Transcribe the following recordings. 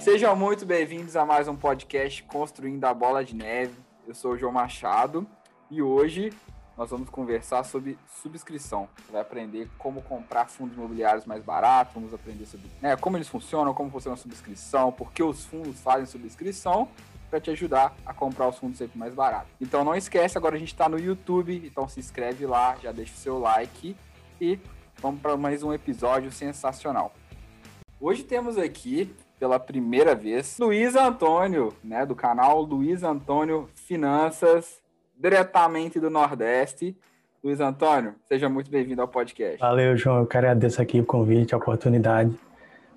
Sejam muito bem-vindos a mais um podcast Construindo a Bola de Neve. Eu sou o João Machado e hoje nós vamos conversar sobre subscrição. Você vai aprender como comprar fundos imobiliários mais baratos, vamos aprender sobre né, como eles funcionam, como funciona a subscrição, por que os fundos fazem subscrição para te ajudar a comprar os fundos sempre mais baratos. Então não esquece, agora a gente está no YouTube, então se inscreve lá, já deixa o seu like e vamos para mais um episódio sensacional. Hoje temos aqui pela primeira vez Luiz Antônio, né, do canal Luiz Antônio Finanças diretamente do Nordeste. Luiz Antônio, seja muito bem-vindo ao podcast. Valeu, João. Eu quero agradecer aqui o convite, a oportunidade.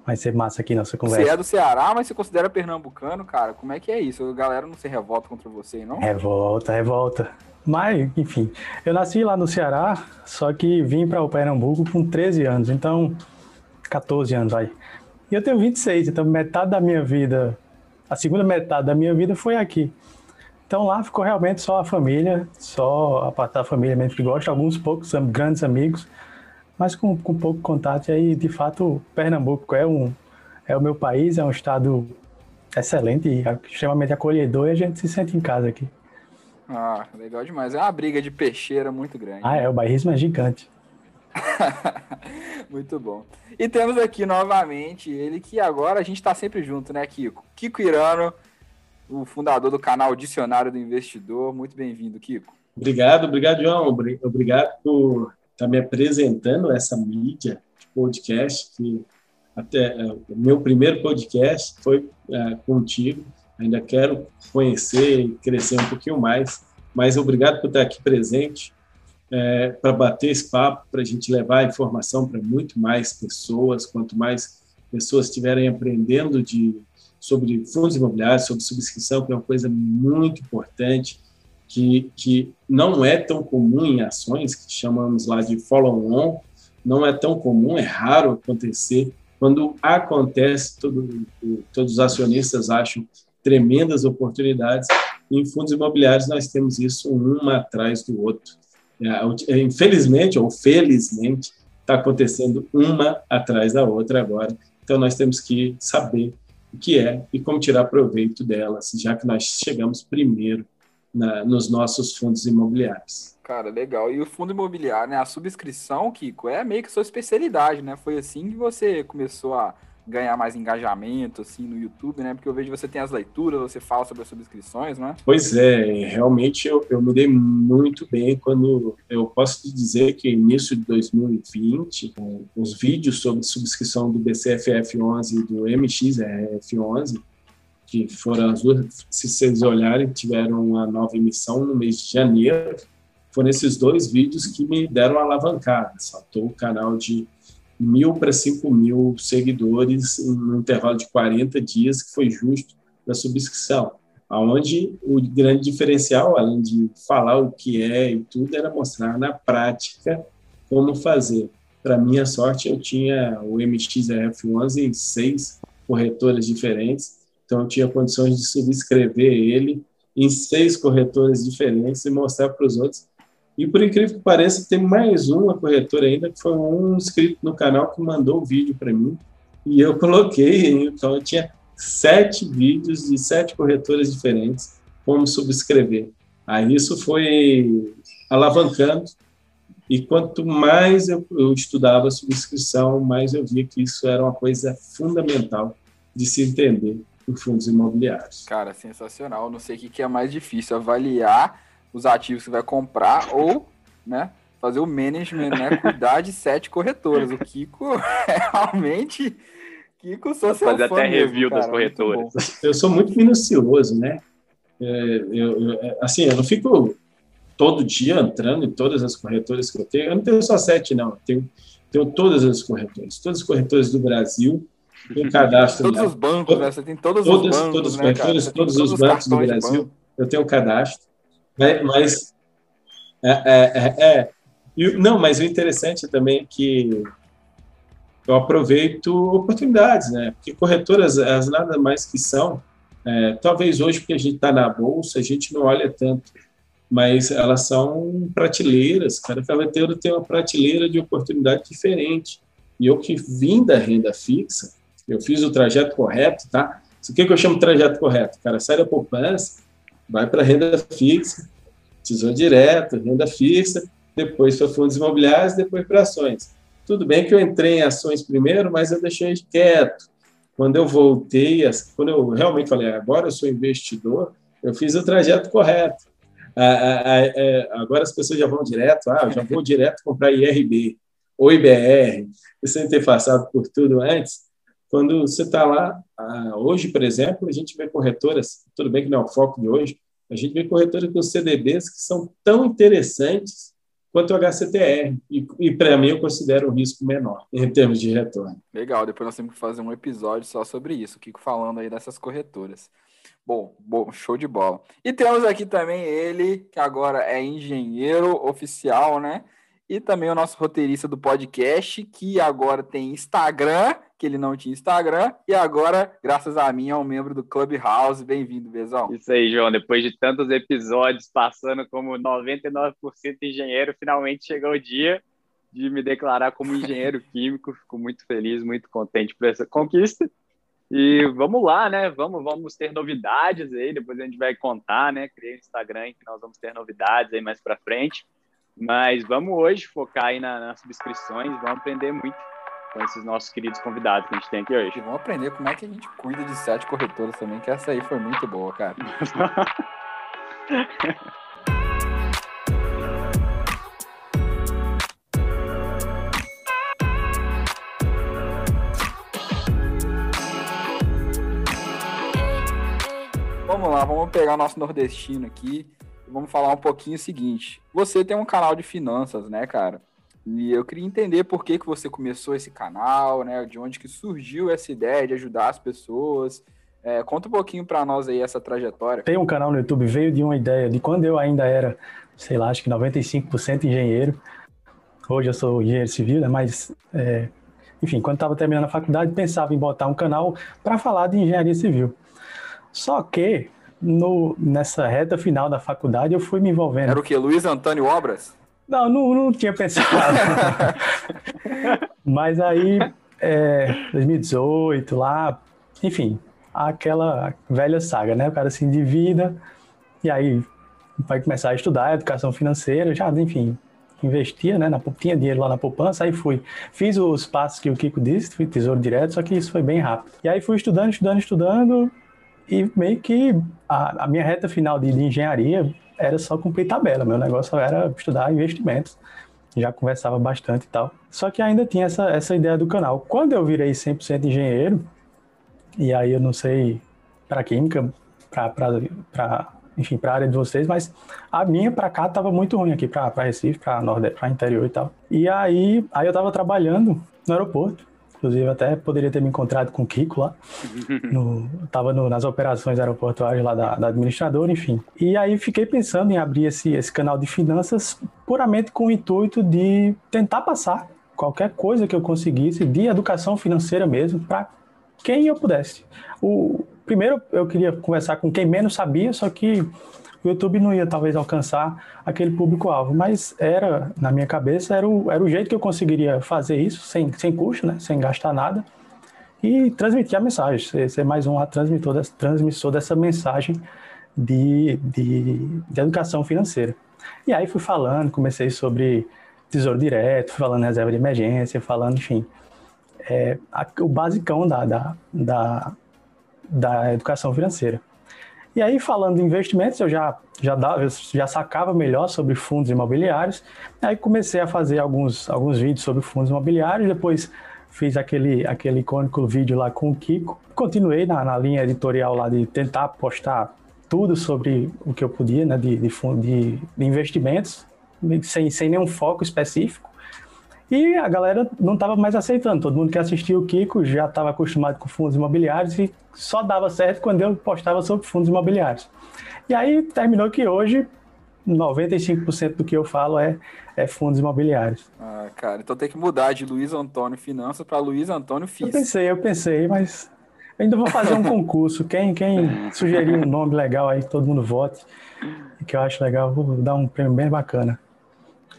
Vai ser massa aqui nossa conversa. Você é do Ceará, mas se considera pernambucano, cara? Como é que é isso? A galera não se revolta contra você, não? Revolta, revolta. Mas, enfim, eu nasci lá no Ceará, só que vim para o Pernambuco com 13 anos, então 14 anos aí. E eu tenho 26, então metade da minha vida, a segunda metade da minha vida foi aqui. Então lá ficou realmente só a família, só a parte da família mesmo que gosta, alguns poucos grandes amigos, mas com, com pouco contato. E aí, de fato, Pernambuco é, um, é o meu país, é um estado excelente e extremamente acolhedor e a gente se sente em casa aqui. Ah, legal demais. É uma briga de peixeira muito grande. Ah, é, o bairrismo é gigante. muito bom. E temos aqui novamente ele que agora a gente está sempre junto, né, Kiko? Kiko Irano, o fundador do canal Dicionário do Investidor. Muito bem-vindo, Kiko. Obrigado, obrigado, João. Obrigado por estar me apresentando essa mídia de podcast, que até é, o meu primeiro podcast foi é, contigo. Ainda quero conhecer e crescer um pouquinho mais, mas obrigado por estar aqui presente é, para bater esse papo, para a gente levar a informação para muito mais pessoas. Quanto mais pessoas estiverem aprendendo de sobre fundos imobiliários, sobre subscrição, que é uma coisa muito importante, que, que não é tão comum em ações, que chamamos lá de follow-on, não é tão comum, é raro acontecer. Quando acontece, todo, todos os acionistas acham tremendas oportunidades. Em fundos imobiliários, nós temos isso um atrás do outro. É, infelizmente, ou felizmente, está acontecendo uma atrás da outra agora. Então, nós temos que saber o que é e como tirar proveito delas, já que nós chegamos primeiro na, nos nossos fundos imobiliários. Cara, legal. E o fundo imobiliário, né? A subscrição, Kiko, é meio que sua especialidade, né? Foi assim que você começou a ganhar mais engajamento assim no YouTube, né? Porque eu vejo que você tem as leituras, você fala sobre as subscrições, né? Pois é, realmente eu, eu me dei muito bem quando eu posso te dizer que início de 2020, os vídeos sobre subscrição do BCFF11 e do MXRF11, que foram as duas, se vocês olharem, tiveram uma nova emissão no mês de janeiro, foram esses dois vídeos que me deram alavancada. Saltou o canal de mil para cinco mil seguidores um intervalo de 40 dias, que foi justo da subscrição. Onde o grande diferencial, além de falar o que é e tudo, era mostrar na prática como fazer. Para minha sorte, eu tinha o MXRF11 em seis corretoras diferentes, então eu tinha condições de subscrever ele em seis corretoras diferentes e mostrar para os outros e por incrível que pareça, tem mais uma corretora ainda, que foi um inscrito no canal que mandou o vídeo para mim. E eu coloquei, então eu tinha sete vídeos de sete corretoras diferentes, como subscrever. Aí isso foi alavancando. E quanto mais eu, eu estudava subscrição, mais eu via que isso era uma coisa fundamental de se entender em fundos imobiliários. Cara, sensacional. Não sei o que é mais difícil, avaliar os ativos que vai comprar ou, né, fazer o management, né, cuidar de sete corretoras. O Kiko realmente Kiko só seu fazer até mesmo, review cara, das corretoras. Eu sou muito minucioso, né? É, eu, eu, é, assim, eu não fico todo dia entrando em todas as corretoras que eu tenho. Eu não tenho só sete, não. Eu tenho, tenho todas as corretoras. Todas as corretoras do Brasil. Tenho cadastro. Todos os bancos, né? Você tem todos todas, os bancos. Todas as né, corretoras, todos, todos os bancos do Brasil. Eu tenho cadastro. Né? Mas é, é, é, é. E, não, mas o interessante também é que eu aproveito oportunidades, né? Porque corretoras, as nada mais que são, é, talvez hoje, porque a gente está na bolsa, a gente não olha tanto, mas elas são prateleiras, cada corretora tem uma prateleira de oportunidade diferente. E eu que vim da renda fixa, eu fiz o trajeto correto, tá? O que, que eu chamo de trajeto correto? Cara sai da poupança, vai para renda fixa, tesouro direto, renda fixa, depois para fundos imobiliários, depois para ações. Tudo bem que eu entrei em ações primeiro, mas eu deixei quieto. Quando eu voltei, quando eu realmente falei, agora eu sou investidor, eu fiz o trajeto correto. É, agora as pessoas já vão direto, ah, eu já vou direto comprar IRB ou IBR, sem ter passado por tudo antes. Quando você está lá, hoje, por exemplo, a gente vê corretoras, tudo bem que não é o foco de hoje, a gente vê corretoras com CDBs que são tão interessantes quanto o HCTR. E, e para mim, eu considero um risco menor em termos de retorno. Legal, depois nós temos que fazer um episódio só sobre isso, Kiko falando aí dessas corretoras. Bom, bom, show de bola. E temos aqui também ele, que agora é engenheiro oficial, né? E também o nosso roteirista do podcast, que agora tem Instagram, que ele não tinha Instagram, e agora, graças a mim, é um membro do Clubhouse. Bem-vindo, Bezão. Isso aí, João. Depois de tantos episódios passando como 99% engenheiro, finalmente chegou o dia de me declarar como engenheiro químico. Fico muito feliz, muito contente por essa conquista. E vamos lá, né? Vamos, vamos ter novidades aí, depois a gente vai contar, né? Criei um Instagram que nós vamos ter novidades aí mais para frente. Mas vamos hoje focar aí na, nas subscrições, vamos aprender muito com esses nossos queridos convidados que a gente tem aqui hoje. E vamos aprender como é que a gente cuida de sete corretoras também, que essa aí foi muito boa, cara. vamos lá, vamos pegar o nosso nordestino aqui vamos falar um pouquinho o seguinte. Você tem um canal de finanças, né, cara? E eu queria entender por que, que você começou esse canal, né? De onde que surgiu essa ideia de ajudar as pessoas. É, conta um pouquinho para nós aí essa trajetória. Tem um canal no YouTube, veio de uma ideia de quando eu ainda era, sei lá, acho que 95% engenheiro. Hoje eu sou engenheiro civil, né? Mas, é, enfim, quando estava terminando a faculdade, pensava em botar um canal para falar de engenharia civil. Só que no, nessa reta final da faculdade eu fui me envolvendo. Era o que? Luiz Antônio Obras? Não, não, não tinha pensado. Mas aí, é, 2018, lá, enfim, aquela velha saga, né? O cara se endivida e aí vai começar a estudar educação financeira, já, enfim, investia, né? Na, tinha dinheiro lá na poupança, aí fui. Fiz os passos que o Kiko disse, fui tesouro direto, só que isso foi bem rápido. E aí fui estudando, estudando, estudando, e meio que a, a minha reta final de, de, engenharia era só cumprir tabela. Meu negócio era estudar investimentos. Já conversava bastante e tal. Só que ainda tinha essa, essa ideia do canal. Quando eu virei 100% engenheiro, e aí eu não sei para química, para enfim, para a área de vocês, mas a minha para cá estava muito ruim aqui para Recife, para Nordeste, para interior e tal. E aí, aí eu estava trabalhando no aeroporto Inclusive, até poderia ter me encontrado com o Kiko lá. No, tava no, nas operações aeroportuárias lá da, da, administradora, enfim. E aí fiquei pensando em abrir esse, esse canal de finanças puramente com o intuito de tentar passar qualquer coisa que eu conseguisse de educação financeira mesmo para quem eu pudesse. O, primeiro, eu queria conversar com quem menos sabia, só que o YouTube não ia talvez alcançar aquele público-alvo, mas era, na minha cabeça, era o, era o jeito que eu conseguiria fazer isso sem, sem custo, né? sem gastar nada, e transmitir a mensagem, ser, ser mais um transmissor, transmissor dessa mensagem de, de, de educação financeira. E aí fui falando, comecei sobre tesouro direto, falando reserva de emergência, falando, enfim, é, a, o basicão da, da, da, da educação financeira. E aí, falando de investimentos, eu já, já, dava, já sacava melhor sobre fundos imobiliários. Aí comecei a fazer alguns, alguns vídeos sobre fundos imobiliários, depois fiz aquele, aquele icônico vídeo lá com o Kiko. Continuei na, na linha editorial lá de tentar postar tudo sobre o que eu podia, né, de, de, de, de investimentos, sem, sem nenhum foco específico. E a galera não estava mais aceitando. Todo mundo que assistia o Kiko já estava acostumado com fundos imobiliários e só dava certo quando eu postava sobre fundos imobiliários. E aí terminou que hoje 95% do que eu falo é, é fundos imobiliários. Ah, cara, então tem que mudar de Luiz Antônio Finanças para Luiz Antônio FIS. Eu pensei, eu pensei, mas ainda vou fazer um concurso. Quem, quem sugerir um nome legal aí, todo mundo vote, que eu acho legal, vou dar um prêmio bem bacana.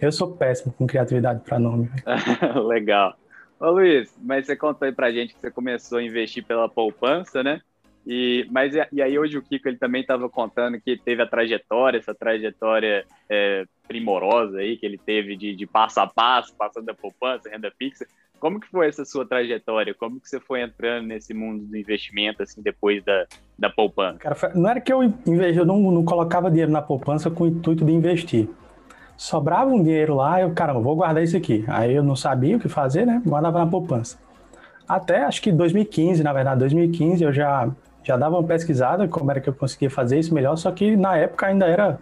Eu sou péssimo com criatividade para nome. Legal. Ô Luiz, mas você contou aí pra gente que você começou a investir pela poupança, né? E, mas e aí hoje o Kiko ele também estava contando que teve a trajetória, essa trajetória é, primorosa aí que ele teve de, de passo a passo, passando da poupança, renda fixa. Como que foi essa sua trajetória? Como que você foi entrando nesse mundo do investimento assim depois da, da poupança? Cara, não era que eu investi, eu não, não colocava dinheiro na poupança com o intuito de investir. Sobrava um dinheiro lá, eu, caramba, vou guardar isso aqui. Aí eu não sabia o que fazer, né? Guardava na poupança. Até acho que 2015, na verdade, 2015 eu já já dava uma pesquisada como era que eu conseguia fazer isso melhor, só que na época ainda era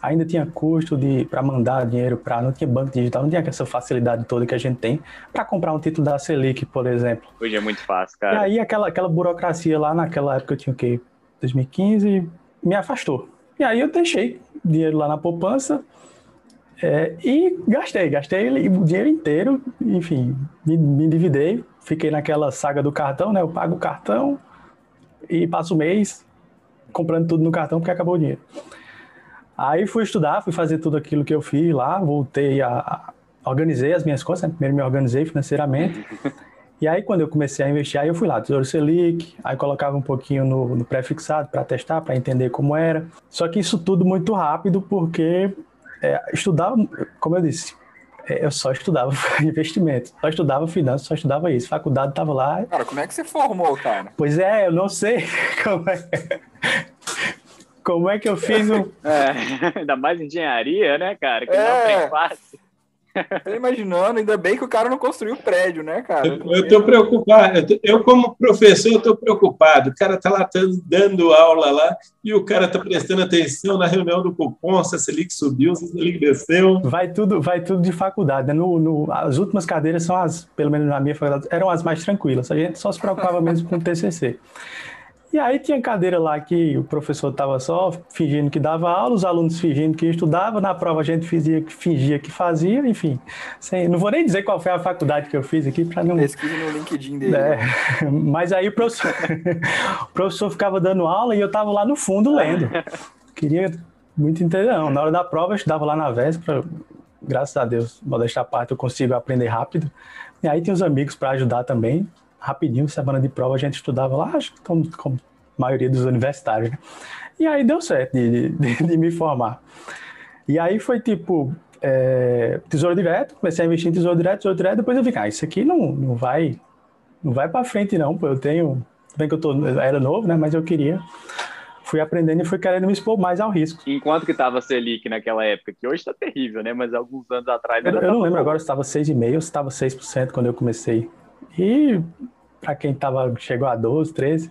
ainda tinha custo de para mandar dinheiro para não tinha banco digital, não tinha essa facilidade toda que a gente tem para comprar um título da Selic, por exemplo. Hoje é muito fácil, cara. E aí aquela aquela burocracia lá naquela época eu tinha o quê? 2015 me afastou. E aí eu deixei dinheiro lá na poupança é, e gastei, gastei o dinheiro inteiro, enfim, me, me endividei, fiquei naquela saga do cartão, né? Eu pago o cartão, e passo o mês comprando tudo no cartão porque acabou o dinheiro. Aí fui estudar, fui fazer tudo aquilo que eu fiz lá, voltei a, a organizei as minhas contas, né? primeiro me organizei financeiramente. E aí, quando eu comecei a investir, aí eu fui lá, Tesouro Selic, aí colocava um pouquinho no, no pré-fixado para testar, para entender como era. Só que isso tudo muito rápido, porque é, estudava, como eu disse, é, eu só estudava investimento, só estudava finanças, só estudava isso. Faculdade tava lá. Cara, como é que você formou, cara? Pois é, eu não sei como é. Como é que eu fiz um. É, ainda mais engenharia, né, cara? Que é. não tem fácil. Tô imaginando, ainda bem que o cara não construiu o prédio, né, cara? Eu, estou preocupado. Eu, tô, eu, como professor, estou preocupado. O cara está lá tá dando aula lá e o cara está prestando atenção na reunião do cupom, se a Selic subiu, se a Selic desceu. Vai tudo, vai tudo de faculdade. Né? No, no, as últimas cadeiras são as, pelo menos na minha faculdade, eram as mais tranquilas. A gente só se preocupava mesmo com o TCC. E aí tinha cadeira lá que o professor estava só fingindo que dava aula, os alunos fingindo que estudava, na prova a gente fingia, fingia que fazia, enfim. Sem, não vou nem dizer qual foi a faculdade que eu fiz aqui para não... Pesquisa no LinkedIn dele. É, mas aí o professor, o professor ficava dando aula e eu estava lá no fundo lendo. Queria muito entender, não. Na hora da prova eu estudava lá na véspera, graças a Deus, modesta parte, eu consigo aprender rápido. E aí tem os amigos para ajudar também rapidinho, semana de prova, a gente estudava lá, acho que como, como a maioria dos universitários, né? E aí deu certo de, de, de me formar. E aí foi tipo, é, tesouro direto, comecei a investir em tesouro direto, tesouro direto, depois eu vi, ah, isso aqui não, não vai não vai para frente não, pô, eu tenho, bem que eu, tô, eu era novo, né, mas eu queria, fui aprendendo e fui querendo me expor mais ao risco. Enquanto que estava Selic naquela época, que hoje está terrível, né, mas alguns anos atrás... Eu, eu não lembro agora se estava 6,5 ou se estava 6% quando eu comecei. E para quem tava, chegou a 12, 13,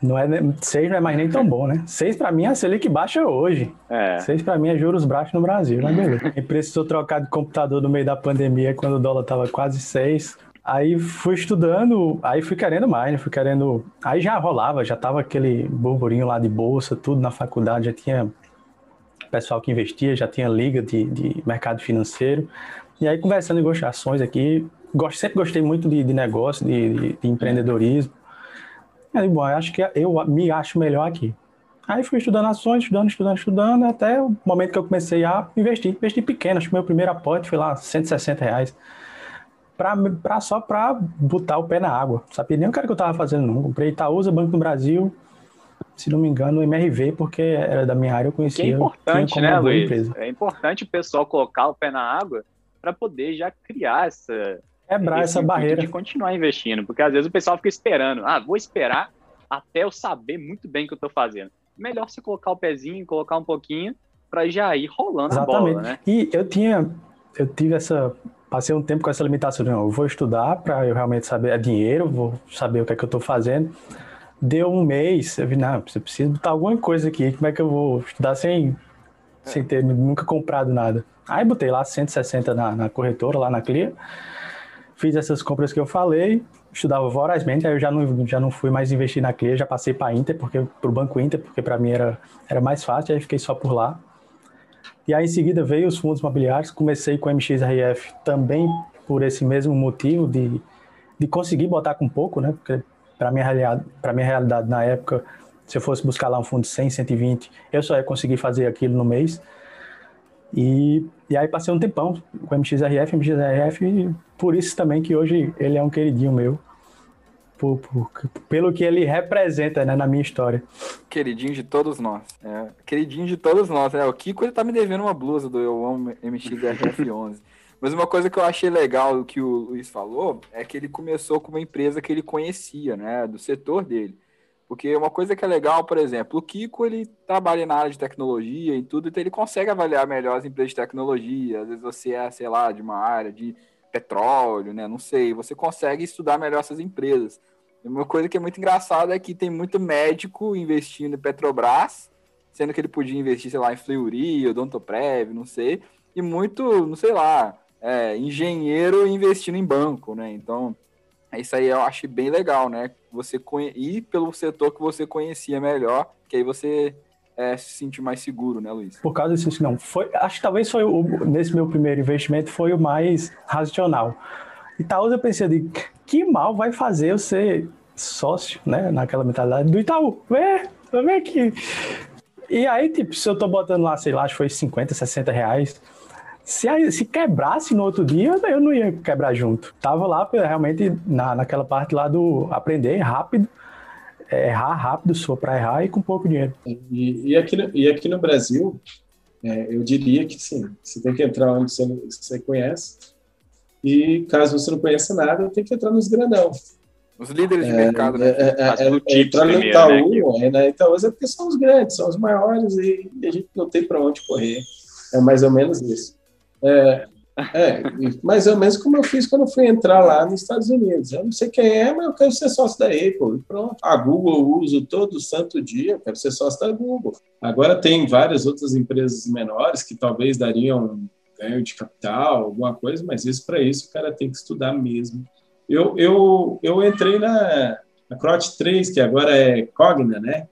não é, 6 não é mais nem tão bom, né? 6 para mim é a Selic baixa hoje. É. 6 para mim é juros baixos no Brasil, né, beleza? E precisou trocar de computador no meio da pandemia, quando o dólar tava quase 6. Aí fui estudando, aí fui querendo mais, né? Fui querendo. Aí já rolava, já tava aquele burburinho lá de bolsa, tudo na faculdade, já tinha pessoal que investia, já tinha liga de, de mercado financeiro. E aí, conversando em negociações aqui, gosto, sempre gostei muito de, de negócio, de, de, de empreendedorismo. Aí, bom, eu acho que eu me acho melhor aqui. Aí fui estudando ações, estudando, estudando, estudando, até o momento que eu comecei a investir. Investi pequeno, acho que meu primeiro aporte foi lá 160 reais. Pra, pra, só para botar o pé na água. Sabia nem o que, era que eu estava fazendo, não. Comprei Itaúsa, Banco do Brasil, se não me engano, MRV, porque era da minha área, eu conhecia. Que é importante, né, Luiz? Empresa. É importante o pessoal colocar o pé na água para poder já criar essa, quebrar essa barreira. De continuar investindo, porque às vezes o pessoal fica esperando, ah, vou esperar até eu saber muito bem o que eu estou fazendo. Melhor você colocar o pezinho, colocar um pouquinho, para já ir rolando Exatamente. a bola, né? E eu tinha, eu tive essa, passei um tempo com essa limitação, não, eu vou estudar para eu realmente saber, é dinheiro, vou saber o que é que eu estou fazendo. Deu um mês, eu vi, não, você precisa botar alguma coisa aqui, como é que eu vou estudar sem, é. sem ter nunca comprado nada? Aí botei lá 160 na, na corretora, lá na Clear, fiz essas compras que eu falei, estudava vorazmente, aí eu já não, já não fui mais investir na Clear, já passei para Inter, porque para o Banco Inter, porque para mim era, era mais fácil, aí fiquei só por lá. E aí em seguida veio os fundos imobiliários, comecei com o MXRF também por esse mesmo motivo de, de conseguir botar com pouco, né? Porque para minha realidade, para minha realidade na época, se eu fosse buscar lá um fundo de 100, 120, eu só ia conseguir fazer aquilo no mês. E, e aí passei um tempão com o MXRF, MXRF, por isso também que hoje ele é um queridinho meu. por, por, pelo que ele representa né, na minha história. Queridinho de todos nós. É, queridinho de todos nós. É, o Kiko ele tá me devendo uma blusa do Eu Amo MXRF11. Mas uma coisa que eu achei legal que o Luiz falou é que ele começou com uma empresa que ele conhecia, né, do setor dele. Porque uma coisa que é legal, por exemplo, o Kiko ele trabalha na área de tecnologia e tudo, então ele consegue avaliar melhor as empresas de tecnologia. Às vezes você é, sei lá, de uma área de petróleo, né? Não sei. Você consegue estudar melhor essas empresas. E uma coisa que é muito engraçada é que tem muito médico investindo em Petrobras, sendo que ele podia investir, sei lá, em Fleury, Odontoprev, não sei. E muito, não sei lá, é, engenheiro investindo em banco, né? Então, isso aí eu acho bem legal, né? Você conhe... ir pelo setor que você conhecia melhor, que aí você é, se sentir mais seguro, né, Luiz? Por causa disso, não. Foi, acho que talvez foi o, nesse meu primeiro investimento foi o mais racional. Itaú eu pensei de que mal vai fazer eu ser sócio, né? Naquela mentalidade do Itaú. Vem aqui. E aí, tipo, se eu tô botando lá, sei lá, acho que foi 50, 60 reais se, se quebrasse no outro dia, eu não ia quebrar junto. Tava lá realmente na, naquela parte lá do aprender rápido, errar rápido, só para errar e com pouco dinheiro. E, e, aqui, no, e aqui no Brasil, é, eu diria que sim, você tem que entrar onde você, você conhece. E caso você não conheça nada, tem que entrar nos grandão. Os líderes de é, mercado, né? É, é, é, entrar no Itaú, né? né? Itaú é porque são os grandes, são os maiores e a gente não tem para onde correr. É mais ou menos isso. É, é, mais ou menos como eu fiz quando fui entrar lá nos Estados Unidos. Eu não sei quem é, mas eu quero ser sócio da Apple. pronto. A Google eu uso todo santo dia, eu quero ser sócio da Google. Agora tem várias outras empresas menores que talvez dariam ganho de capital, alguma coisa, mas isso para isso o cara tem que estudar mesmo. Eu, eu, eu entrei na, na Crot 3, que agora é Cogna, né?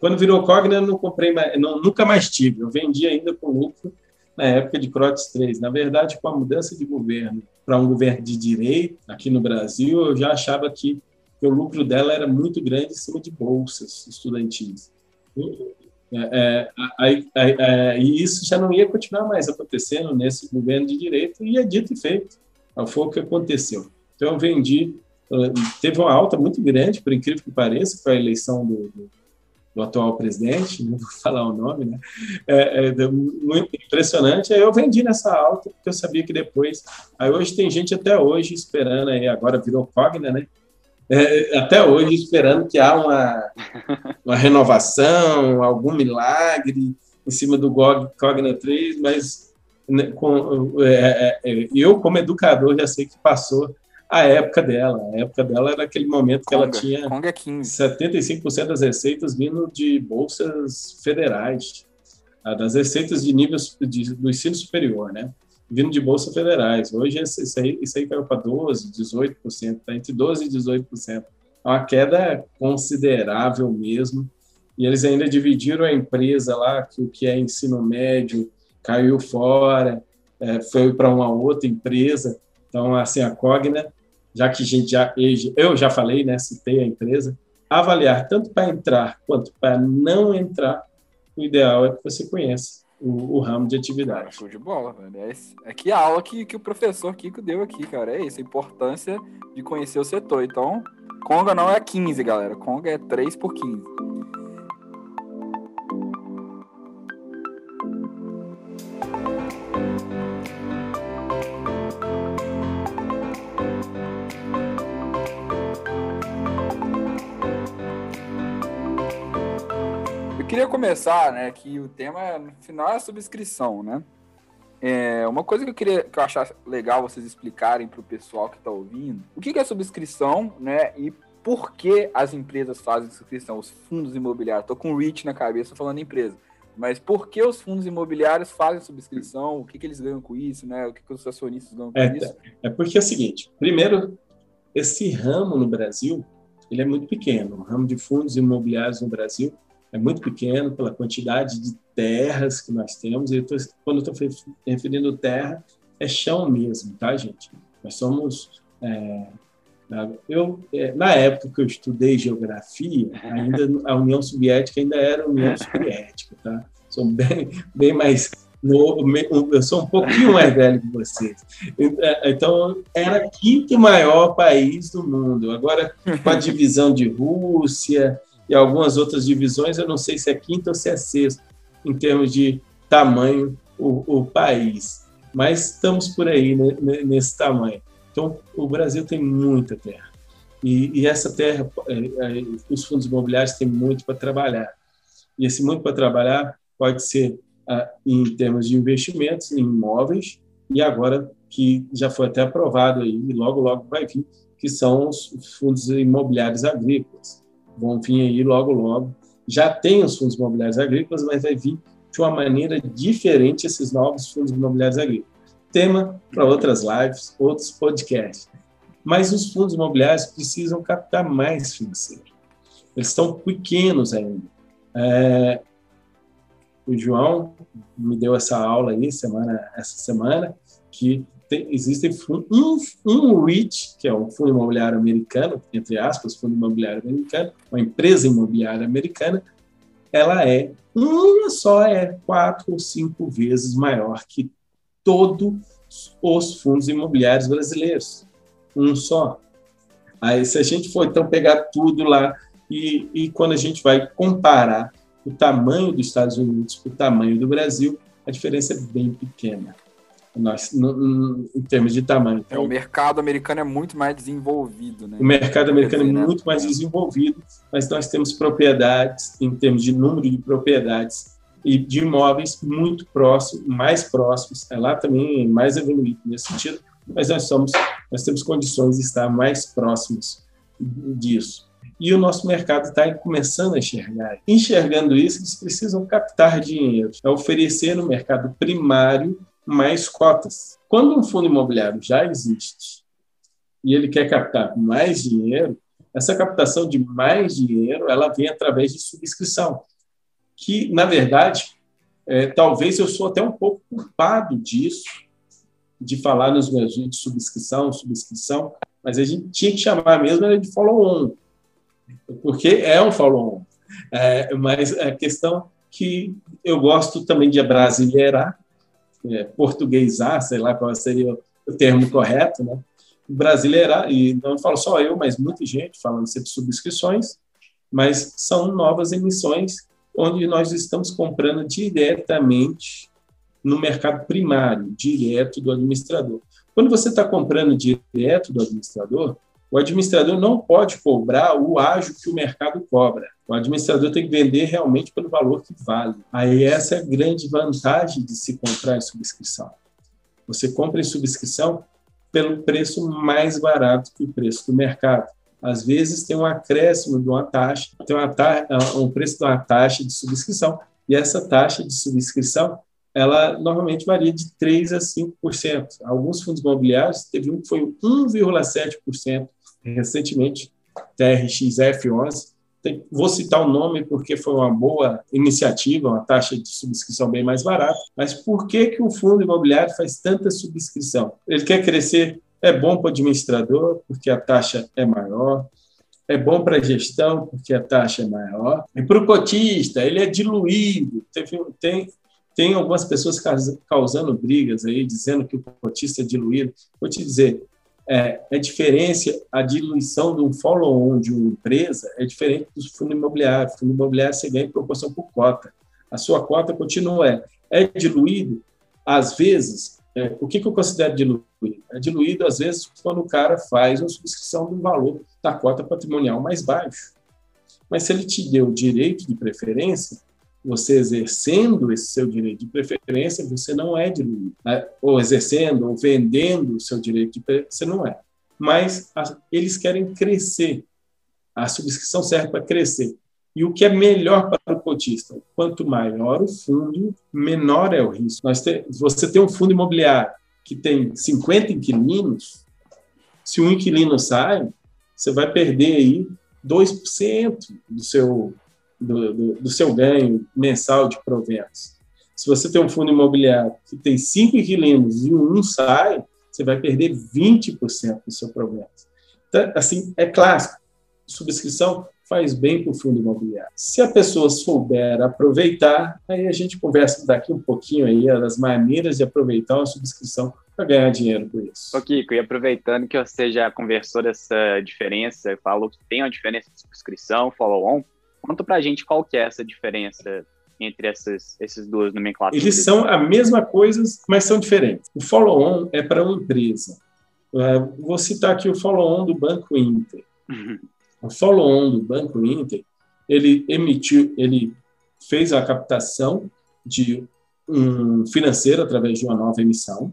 Quando virou Cogna, eu não comprei mais, não, nunca mais tive. Eu vendi ainda com lucro na época de Crotes 3. Na verdade, com a mudança de governo para um governo de direita aqui no Brasil, eu já achava que, que o lucro dela era muito grande em cima de bolsas estudantis. É, é, é, e isso já não ia continuar mais acontecendo nesse governo de direita, e é dito e feito. Foi o que aconteceu. Então, eu vendi, teve uma alta muito grande, por incrível que pareça, com a eleição do, do do atual presidente, não vou falar o nome, né? É, é, muito impressionante. Aí eu vendi nessa alta, porque eu sabia que depois. Aí hoje tem gente até hoje esperando, aí agora virou Cogna, né? É, até hoje esperando que há uma, uma renovação, algum milagre em cima do Cogna 3, mas né, com, é, é, é, eu, como educador, já sei que passou a época dela. A época dela era aquele momento que Conga, ela tinha Conga é 15. 75% das receitas vindo de bolsas federais, ah, das receitas de nível de, do ensino superior, né? Vindo de bolsas federais. Hoje isso aí, isso aí caiu para 12%, 18%, está entre 12% e 18%. É uma queda considerável mesmo. E eles ainda dividiram a empresa lá, que o que é ensino médio caiu fora, é, foi para uma outra empresa. Então, assim, a Cogna já que a gente já, eu já falei, né, citei a empresa, avaliar tanto para entrar quanto para não entrar, o ideal é que você conheça o, o ramo de atividade. Show de bola, velho. É, é que a aula que, que o professor Kiko deu aqui, cara. É isso, a importância de conhecer o setor. Então, Conga não é 15, galera. Conga é 3 por 15. Queria começar, né, que o tema, no final, é a subscrição, né? É, uma coisa que eu queria que eu achar legal vocês explicarem para o pessoal que está ouvindo, o que, que é subscrição, né? E por que as empresas fazem subscrição, os fundos imobiliários. Estou com o REIT na cabeça falando empresa. Mas por que os fundos imobiliários fazem subscrição? O que, que eles ganham com isso, né? O que, que os acionistas ganham com é, isso? É porque é o seguinte: primeiro, esse ramo no Brasil ele é muito pequeno. O ramo de fundos imobiliários no Brasil é muito pequeno pela quantidade de terras que nós temos. E tô, quando estou referindo terra, é chão mesmo, tá, gente? Nós somos. É, eu, é, na época que eu estudei geografia, ainda a União Soviética ainda era União Soviética, tá? Sou bem, bem mais No, eu sou um pouquinho mais velho que vocês. Então, era quinto maior país do mundo. Agora, com a divisão de Rússia e algumas outras divisões, eu não sei se é quinto ou se é sexto, em termos de tamanho, o, o país. Mas estamos por aí, né, nesse tamanho. Então, o Brasil tem muita terra. E, e essa terra, é, é, os fundos imobiliários têm muito para trabalhar. E esse muito para trabalhar pode ser em termos de investimentos em imóveis, e agora que já foi até aprovado aí, e logo, logo vai vir, que são os fundos imobiliários agrícolas. Vão vir aí logo, logo. Já tem os fundos imobiliários agrícolas, mas vai vir de uma maneira diferente esses novos fundos imobiliários agrícolas. Tema para outras lives, outros podcasts. Mas os fundos imobiliários precisam captar mais financeiro. Eles estão pequenos ainda. É, o João me deu essa aula aí semana, essa semana, que tem, existe um, um REIT, que é um fundo imobiliário americano, entre aspas, fundo imobiliário americano, uma empresa imobiliária americana, ela é uma só é quatro ou cinco vezes maior que todos os fundos imobiliários brasileiros. Um só. Aí, se a gente for então pegar tudo lá e, e quando a gente vai comparar o tamanho dos Estados Unidos com o tamanho do Brasil, a diferença é bem pequena. Nós, no, no, em termos de tamanho. Então, é, o mercado americano é muito mais desenvolvido, né? O mercado americano é muito mais desenvolvido, mas nós temos propriedades, em termos de número de propriedades e de imóveis muito próximos, mais próximos. É lá também mais evoluído nesse sentido, mas nós somos, nós temos condições de estar mais próximos disso e o nosso mercado está começando a enxergar. Enxergando isso, eles precisam captar dinheiro, é oferecer no mercado primário mais cotas. Quando um fundo imobiliário já existe e ele quer captar mais dinheiro, essa captação de mais dinheiro ela vem através de subscrição, que na verdade é, talvez eu sou até um pouco culpado disso, de falar nos meus vídeos de subscrição, subscrição, mas a gente tinha que chamar mesmo de follow-on, porque é um follow-on. É, mas a questão que eu gosto também de brasileirar, é, portuguesar, sei lá qual seria o termo correto, né? brasileirar, e não falo só eu, mas muita gente falando de subscrições, mas são novas emissões onde nós estamos comprando diretamente no mercado primário, direto do administrador. Quando você está comprando direto do administrador, o administrador não pode cobrar o ágio que o mercado cobra. O administrador tem que vender realmente pelo valor que vale. Aí essa é a grande vantagem de se comprar em subscrição. Você compra em subscrição pelo preço mais barato que o preço do mercado. Às vezes tem um acréscimo de uma taxa, tem uma ta um preço de uma taxa de subscrição, e essa taxa de subscrição ela normalmente varia de 3% a 5%. Alguns fundos imobiliários, teve um que foi 1,7%, recentemente, TRXF11. Vou citar o nome porque foi uma boa iniciativa, uma taxa de subscrição bem mais barata. Mas por que, que o fundo imobiliário faz tanta subscrição? Ele quer crescer, é bom para o administrador, porque a taxa é maior, é bom para a gestão, porque a taxa é maior, e para o cotista, ele é diluído. Tem, tem, tem algumas pessoas causando brigas aí, dizendo que o cotista é diluído. Vou te dizer, é, a diferença, a diluição de um follow-on de uma empresa é diferente do fundo imobiliário. O fundo imobiliário você ganha em proporção por cota. A sua cota continua. É, é diluído, às vezes, é, o que, que eu considero diluído? É diluído, às vezes, quando o cara faz uma subscrição de um valor da cota patrimonial mais baixo. Mas se ele te deu o direito de preferência, você exercendo esse seu direito de preferência, você não é diluído. Né? Ou exercendo, ou vendendo o seu direito de preferência, você não é. Mas a, eles querem crescer. A subscrição serve para crescer. E o que é melhor para o cotista? Quanto maior o fundo, menor é o risco. Tem, você tem um fundo imobiliário que tem 50 inquilinos, se um inquilino sai, você vai perder aí 2% do seu do, do, do seu ganho mensal de proventos. Se você tem um fundo imobiliário que tem cinco inquilinos e um sai, você vai perder 20% do seu provento. Então, assim, é clássico. Subscrição faz bem para o fundo imobiliário. Se a pessoa souber aproveitar, aí a gente conversa daqui um pouquinho aí das maneiras de aproveitar uma subscrição para ganhar dinheiro com isso. Ô Kiko, e aproveitando que você já conversou dessa diferença, falou que tem uma diferença de subscrição, follow-on, conta para a gente qual que é essa diferença entre essas, esses duas nomenclaturas. Eles são a mesma coisa, mas são diferentes. O follow-on é para uma empresa. É, vou citar aqui o follow-on do Banco Inter. Uhum. O follow-on do Banco Inter, ele emitiu, ele fez a captação de um financeiro através de uma nova emissão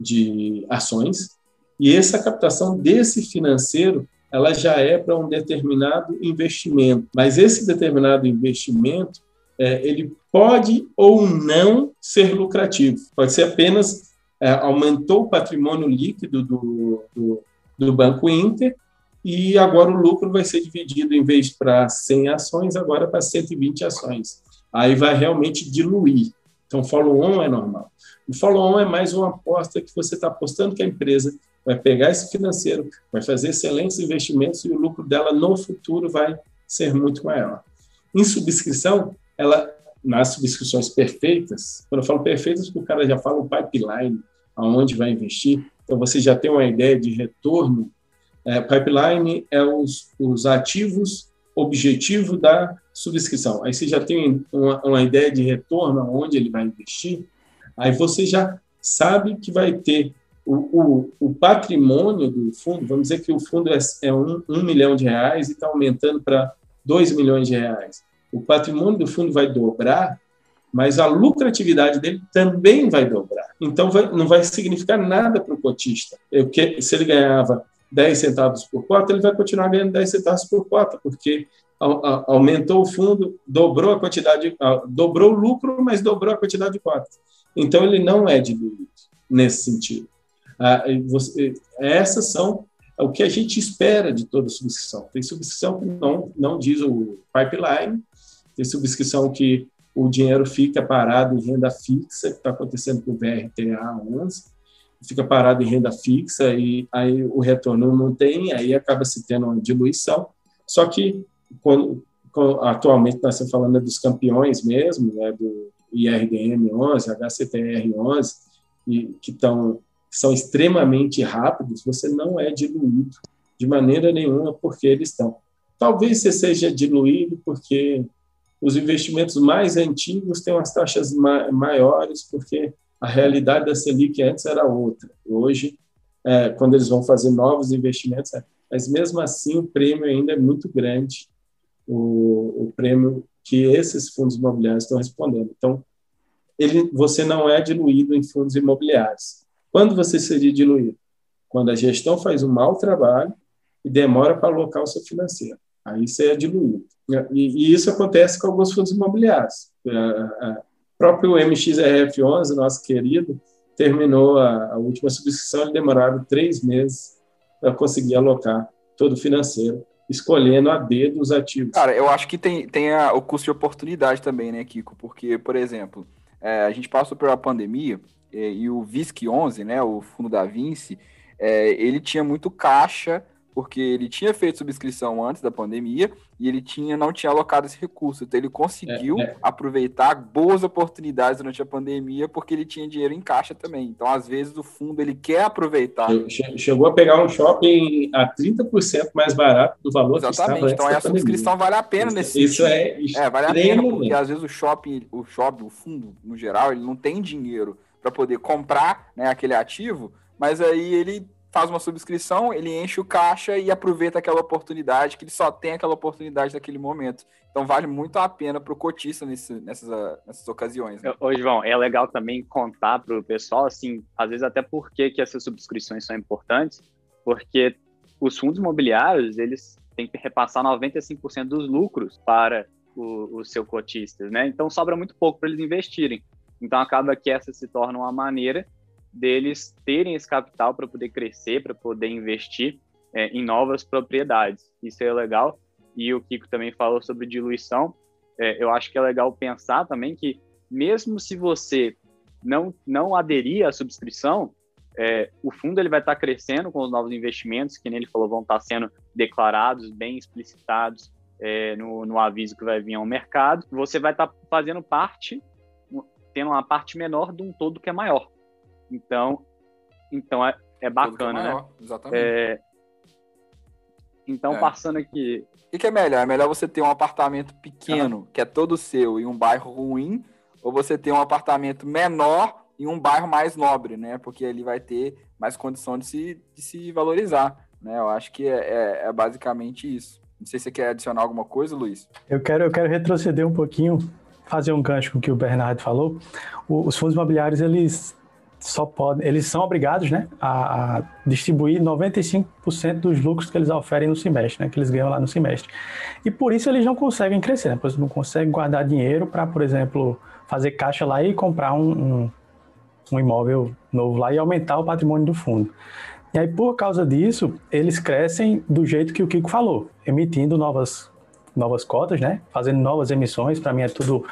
de ações, e essa captação desse financeiro ela já é para um determinado investimento, mas esse determinado investimento é, ele pode ou não ser lucrativo, pode ser apenas é, aumentou o patrimônio líquido do, do, do Banco Inter e agora o lucro vai ser dividido, em vez para 100 ações, agora para 120 ações. Aí vai realmente diluir. Então, follow-on é normal. O follow-on é mais uma aposta que você está apostando que a empresa vai pegar esse financeiro, vai fazer excelentes investimentos e o lucro dela no futuro vai ser muito maior. Em subscrição, ela nas subscrições perfeitas, quando eu falo perfeitas, o cara já fala o pipeline, aonde vai investir, então você já tem uma ideia de retorno é, pipeline é os, os ativos objetivo da subscrição. Aí você já tem uma, uma ideia de retorno, onde ele vai investir, aí você já sabe que vai ter o, o, o, patrimônio do fundo, vamos dizer que o fundo é, é um, um milhão de reais e está aumentando para dois milhões de reais. O patrimônio do fundo vai dobrar, mas a lucratividade dele também vai dobrar. Então, vai, não vai significar nada para o cotista. Eu, que, se ele ganhava 10 centavos por cota, ele vai continuar ganhando 10 centavos por cota, porque aumentou o fundo, dobrou a quantidade, dobrou o lucro, mas dobrou a quantidade de cotas. Então, ele não é diluído nesse sentido. Essas são o que a gente espera de toda subscrição. Tem subscrição que não, não diz o pipeline, tem subscrição que o dinheiro fica parado em renda fixa, que está acontecendo com o VRTA 11, fica parado em renda fixa e aí o retorno não tem, aí acaba se tendo uma diluição. Só que quando atualmente nós estamos falando dos campeões mesmo, né, do IRDM 11, HCTR 11, e que estão são extremamente rápidos, você não é diluído de maneira nenhuma porque eles estão. Talvez você seja diluído porque os investimentos mais antigos têm umas taxas ma maiores, porque a realidade da Selic antes era outra. Hoje, é, quando eles vão fazer novos investimentos, é, mas mesmo assim o prêmio ainda é muito grande, o, o prêmio que esses fundos imobiliários estão respondendo. Então, ele, você não é diluído em fundos imobiliários. Quando você seria diluído? Quando a gestão faz um mau trabalho e demora para alocar o seu financeiro. Aí você é diluído. E, e isso acontece com alguns fundos imobiliários. É, próprio MXRF11, nosso querido, terminou a, a última subscrição, e demoraram três meses para conseguir alocar todo o financeiro, escolhendo a dedo os ativos. Cara, eu acho que tem, tem a, o custo de oportunidade também, né, Kiko? Porque, por exemplo, é, a gente passou pela pandemia e o VISC 11, né, o fundo da Vinci, é, ele tinha muito caixa porque ele tinha feito subscrição antes da pandemia e ele tinha não tinha alocado esse recurso. Então ele conseguiu é, é. aproveitar boas oportunidades durante a pandemia porque ele tinha dinheiro em caixa também. Então, às vezes, o fundo ele quer aproveitar. Chegou a pegar um shopping a 30% mais barato do valor Exatamente. que então a subscrição vale a pena isso, nesse Isso é, é vale a pena porque às vezes o shopping, o shopping, o fundo no geral, ele não tem dinheiro para poder comprar, né, aquele ativo, mas aí ele faz uma subscrição, ele enche o caixa e aproveita aquela oportunidade, que ele só tem aquela oportunidade naquele momento. Então vale muito a pena para o cotista nesse, nessas, nessas ocasiões. Né? Ô, João, é legal também contar para o pessoal, assim, às vezes até por que, essas subscrições são importantes, porque os fundos imobiliários, eles têm que repassar 95% dos lucros para os seu cotistas, né? Então sobra muito pouco para eles investirem. Então acaba que essa se torna uma maneira deles terem esse capital para poder crescer, para poder investir é, em novas propriedades. Isso é legal. E o Kiko também falou sobre diluição. É, eu acho que é legal pensar também que, mesmo se você não, não aderir à subscrição, é, o fundo ele vai estar crescendo com os novos investimentos, que ele falou, vão estar sendo declarados, bem explicitados é, no, no, aviso que vai vir ao mercado, você vai estar tá fazendo parte, tendo uma parte menor de um todo que é maior. Então, então é, é, é bacana, é maior, né? Exatamente. É, então, é. passando aqui. O que é melhor? É melhor você ter um apartamento pequeno, que é todo seu, em um bairro ruim, ou você ter um apartamento menor em um bairro mais nobre, né? Porque ele vai ter mais condição de se, de se valorizar, né? Eu acho que é, é, é basicamente isso. Não sei se você quer adicionar alguma coisa, Luiz. Eu quero, eu quero retroceder um pouquinho, fazer um gancho com o que o Bernardo falou. Os fundos imobiliários, eles só podem, eles são obrigados, né, a, distribuir 95% dos lucros que eles oferem no semestre, né, que eles ganham lá no semestre. E por isso eles não conseguem crescer, né, não conseguem guardar dinheiro para, por exemplo, fazer caixa lá e comprar um, um, um imóvel novo lá e aumentar o patrimônio do fundo. E aí, por causa disso, eles crescem do jeito que o Kiko falou, emitindo novas, novas cotas, né? Fazendo novas emissões. Para mim é tudo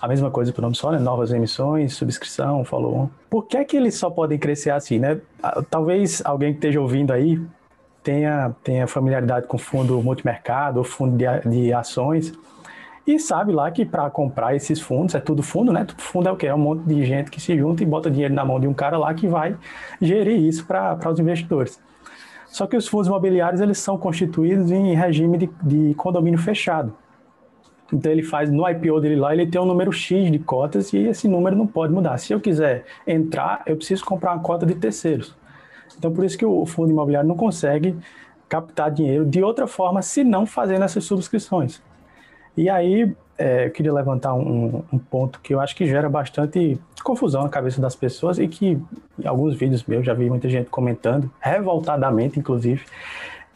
a mesma coisa por nome só, né? Novas emissões, subscrição, follow-on. Por que é que eles só podem crescer assim, né? Ah, talvez alguém que esteja ouvindo aí tenha, tenha familiaridade com fundo multimercado ou fundo de, de ações e sabe lá que para comprar esses fundos, é tudo fundo, né? Tudo fundo é o quê? É um monte de gente que se junta e bota dinheiro na mão de um cara lá que vai gerir isso para os investidores. Só que os fundos imobiliários eles são constituídos em regime de, de condomínio fechado. Então ele faz no IPO dele lá, ele tem um número X de cotas e esse número não pode mudar. Se eu quiser entrar, eu preciso comprar uma cota de terceiros. Então por isso que o fundo imobiliário não consegue captar dinheiro de outra forma, se não fazendo essas subscrições. E aí, é, eu queria levantar um, um, ponto que eu acho que gera bastante confusão na cabeça das pessoas e que em alguns vídeos meus já vi muita gente comentando, revoltadamente inclusive,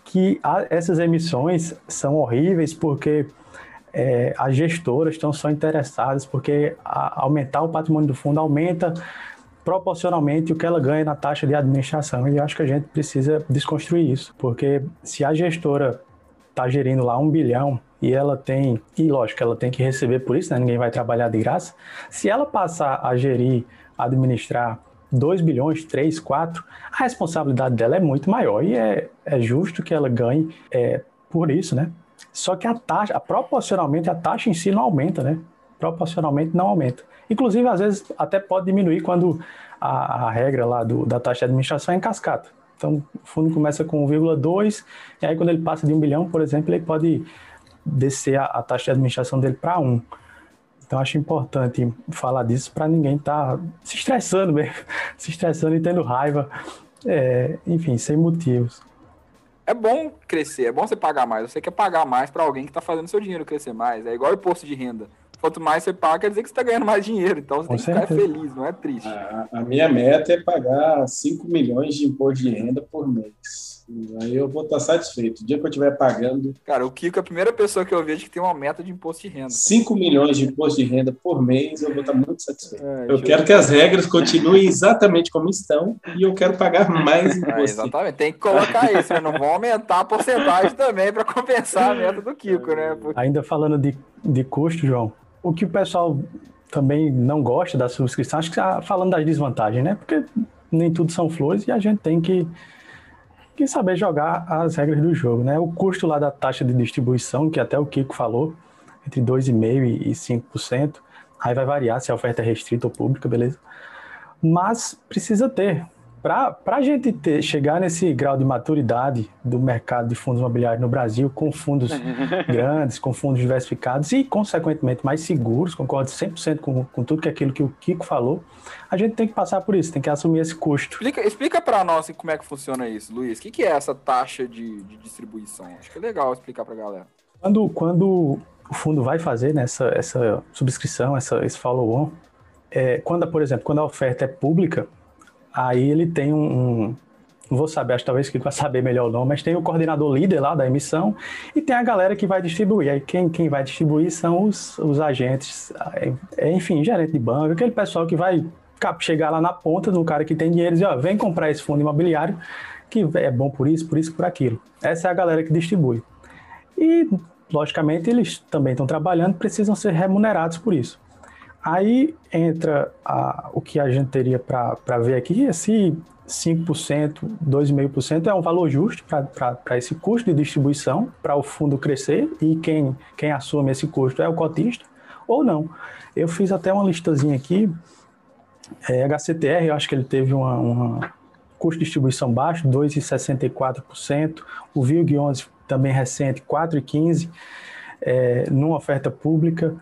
que a, essas emissões são horríveis porque é, as gestoras estão só interessadas porque a, aumentar o patrimônio do fundo aumenta proporcionalmente o que ela ganha na taxa de administração. E eu acho que a gente precisa desconstruir isso, porque se a gestora está gerindo lá um bilhão e ela tem, e lógico, ela tem que receber por isso, né? ninguém vai trabalhar de graça. Se ela passar a gerir, administrar 2 bilhões, 3, 4, a responsabilidade dela é muito maior e é, é justo que ela ganhe é, por isso, né? Só que a taxa, proporcionalmente, a taxa em si não aumenta, né? Proporcionalmente não aumenta. Inclusive, às vezes, até pode diminuir quando a, a regra lá do, da taxa de administração é em cascata. Então, o fundo começa com 1,2, e aí quando ele passa de 1 bilhão, por exemplo, ele pode descer a, a taxa de administração dele para 1. Então acho importante falar disso para ninguém estar tá se estressando mesmo, se estressando e tendo raiva, é, enfim, sem motivos. É bom crescer, é bom você pagar mais. Você quer pagar mais para alguém que está fazendo seu dinheiro crescer mais. É igual imposto de renda. Quanto mais você paga, quer dizer que você está ganhando mais dinheiro. Então você Com tem que certeza. ficar feliz, não é triste. A, a minha meta é pagar 5 milhões de imposto de renda por mês. Aí eu vou estar satisfeito. O dia que eu estiver pagando. Cara, o Kiko é a primeira pessoa que eu vejo que tem uma meta de imposto de renda. 5 milhões de imposto de renda por mês, eu vou estar muito satisfeito. É, eu quero que as regras continuem exatamente como estão e eu quero pagar mais imposto. É, exatamente, tem que colocar isso, né? Não vão aumentar a porcentagem também para compensar a meta do Kiko, né? Porque... Ainda falando de, de custo, João, o que o pessoal também não gosta da subscrição, acho que está falando das desvantagens, né? Porque nem tudo são flores e a gente tem que que saber jogar as regras do jogo, né? O custo lá da taxa de distribuição, que até o Kiko falou, entre 2,5% e 5%, aí vai variar se a oferta é restrita ou pública, beleza? Mas precisa ter, para a gente ter, chegar nesse grau de maturidade do mercado de fundos imobiliários no Brasil, com fundos grandes, com fundos diversificados e, consequentemente, mais seguros, concordo 100% com, com tudo que aquilo que o Kiko falou, a gente tem que passar por isso, tem que assumir esse custo. Explica, explica para nós como é que funciona isso, Luiz. O que, que é essa taxa de, de distribuição? Acho que é legal explicar para a galera. Quando, quando o fundo vai fazer né, essa, essa subscrição, essa, esse follow-on, é, quando, por exemplo, quando a oferta é pública, Aí ele tem um, um não vou saber, acho talvez que vai saber melhor o nome, mas tem o coordenador líder lá da emissão e tem a galera que vai distribuir. Aí quem, quem vai distribuir são os, os agentes, é, enfim, gerente de banco, aquele pessoal que vai chegar lá na ponta do cara que tem dinheiro e dizer, ó, vem comprar esse fundo imobiliário que é bom por isso, por isso, por aquilo. Essa é a galera que distribui. E, logicamente, eles também estão trabalhando, precisam ser remunerados por isso. Aí entra a, o que a gente teria para ver aqui, esse 5%, 2,5% é um valor justo para esse custo de distribuição, para o fundo crescer, e quem, quem assume esse custo é o cotista, ou não. Eu fiz até uma listazinha aqui, é, HCTR, eu acho que ele teve uma, uma custo de distribuição baixo, 2,64%, o VILG 11 também recente, 4,15%, é, numa oferta pública,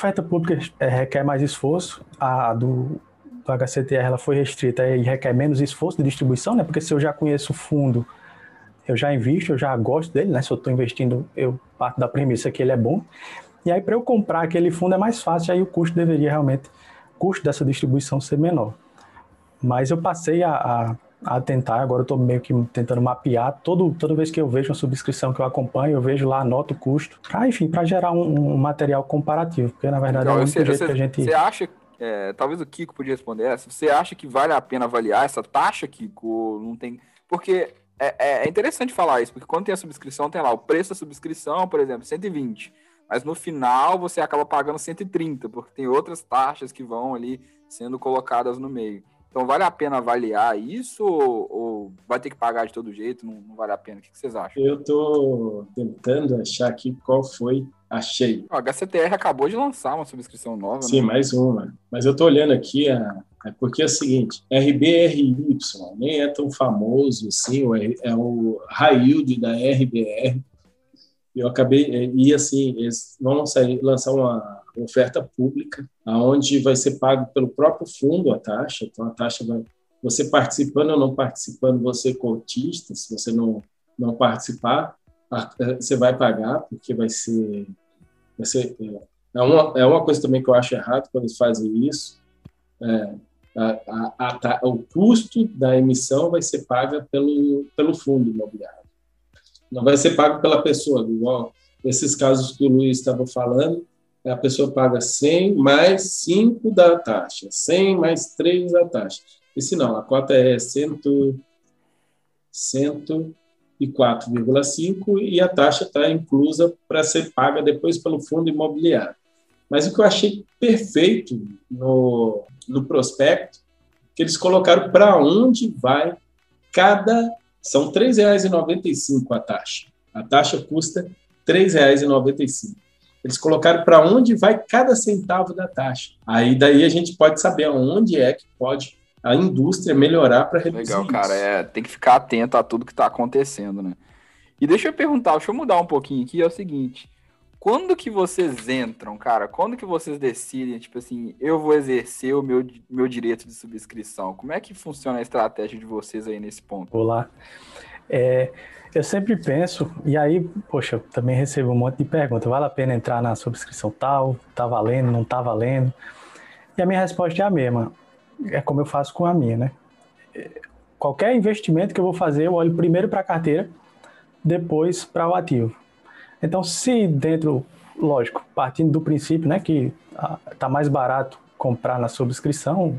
oferta pública é, requer mais esforço, a do do HCTR ela foi restrita e requer menos esforço de distribuição, né? Porque se eu já conheço o fundo, eu já invisto, eu já gosto dele, né? Se eu estou investindo, eu parto da premissa que ele é bom. E aí, para eu comprar aquele fundo é mais fácil, aí o custo deveria realmente, o custo dessa distribuição ser menor. Mas eu passei a, a, a tentar, agora eu estou meio que tentando mapear, todo, toda vez que eu vejo uma subscrição que eu acompanho, eu vejo lá, anoto o custo, ah, enfim, para gerar um, um, material comparativo, porque na verdade é o único jeito você, que a gente... Você acha é, talvez o Kiko podia responder essa. Você acha que vale a pena avaliar essa taxa, Kiko? Não tem. Porque é, é, é interessante falar isso, porque quando tem a subscrição, tem lá o preço da subscrição, por exemplo, 120. Mas no final você acaba pagando 130, porque tem outras taxas que vão ali sendo colocadas no meio. Então vale a pena avaliar isso ou, ou vai ter que pagar de todo jeito? Não, não vale a pena? O que, que vocês acham? Eu estou tentando achar aqui qual foi Achei. O HCTR acabou de lançar uma subscrição nova. Sim, né? mais uma. Mas eu estou olhando aqui, a, é porque é o seguinte, RBRY nem é tão famoso assim, é o yield da RBR. Eu acabei, é, e assim, eles vão lançar, lançar uma oferta pública, aonde vai ser pago pelo próprio fundo a taxa, então a taxa vai, você participando ou não participando, você cotista, se você não, não participar, você vai pagar, porque vai ser Ser, é, uma, é uma coisa também que eu acho errado quando eles fazem isso. É, a, a, a, o custo da emissão vai ser paga pelo, pelo fundo imobiliário. Não vai ser pago pela pessoa. Igual esses casos que o Luiz estava falando, a pessoa paga 100 mais 5 da taxa, 100 mais 3 da taxa. Esse não, a cota é 100, 100 e 4,5 e a taxa está inclusa para ser paga depois pelo fundo imobiliário. Mas o que eu achei perfeito no, no prospecto, que eles colocaram para onde vai cada... São R$ 3,95 a taxa. A taxa custa R$ 3,95. Eles colocaram para onde vai cada centavo da taxa. Aí daí a gente pode saber aonde é que pode a indústria melhorar para reduzir Legal, cara. É, tem que ficar atento a tudo que está acontecendo, né? E deixa eu perguntar, deixa eu mudar um pouquinho aqui, é o seguinte. Quando que vocês entram, cara? Quando que vocês decidem, tipo assim, eu vou exercer o meu, meu direito de subscrição? Como é que funciona a estratégia de vocês aí nesse ponto? Olá. É, eu sempre penso, e aí, poxa, também recebo um monte de perguntas. Vale a pena entrar na subscrição tal? Tá valendo? Não tá valendo? E a minha resposta é a mesma é como eu faço com a minha, né? Qualquer investimento que eu vou fazer, eu olho primeiro para a carteira, depois para o ativo. Então, se dentro, lógico, partindo do princípio, né, que está mais barato comprar na subscrição,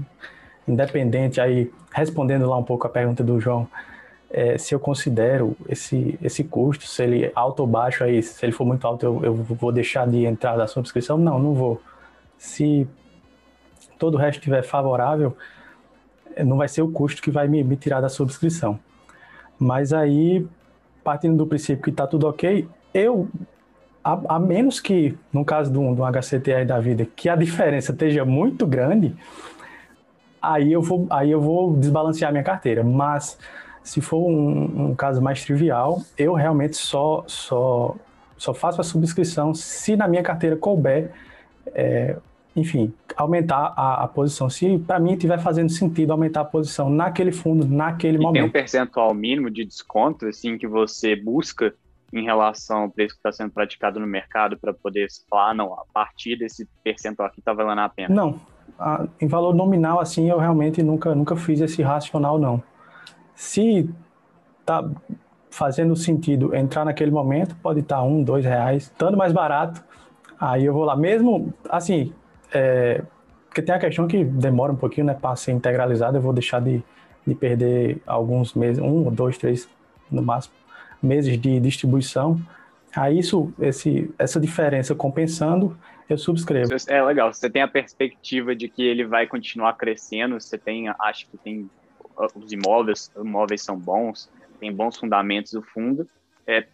independente aí, respondendo lá um pouco a pergunta do João, é, se eu considero esse, esse custo, se ele é alto ou baixo aí, se ele for muito alto, eu, eu vou deixar de entrar na subscrição? Não, não vou. Se todo o resto estiver favorável, eh, não vai ser o custo que vai me, me tirar da subscrição. Mas aí, partindo do princípio que está tudo ok, eu, a, a, menos que, no caso do, do HCTR da vida, que a diferença esteja muito grande, aí eu vou, aí eu vou desbalancear minha carteira. Mas se for um, um caso mais trivial, eu realmente só, só, só faço a subscrição se na minha carteira couber é, enfim, aumentar a, a posição. Se para mim estiver fazendo sentido aumentar a posição naquele fundo, naquele e momento. Tem um percentual mínimo de desconto assim que você busca em relação ao preço que está sendo praticado no mercado para poder falar, não, a partir desse percentual aqui está valendo a pena? Não, a, em valor nominal assim eu realmente nunca nunca fiz esse racional não. Se tá fazendo sentido entrar naquele momento, pode estar tá um, dois reais, estando mais barato, aí eu vou lá mesmo, assim, é, porque tem a questão que demora um pouquinho, né, para ser integralizado, eu vou deixar de, de perder alguns meses, um, dois, três, no máximo, meses de distribuição. Aí isso, esse, essa diferença compensando, eu subscrevo. É legal, você tem a perspectiva de que ele vai continuar crescendo, você tem, acho que tem os imóveis, imóveis são bons, tem bons fundamentos o fundo. É,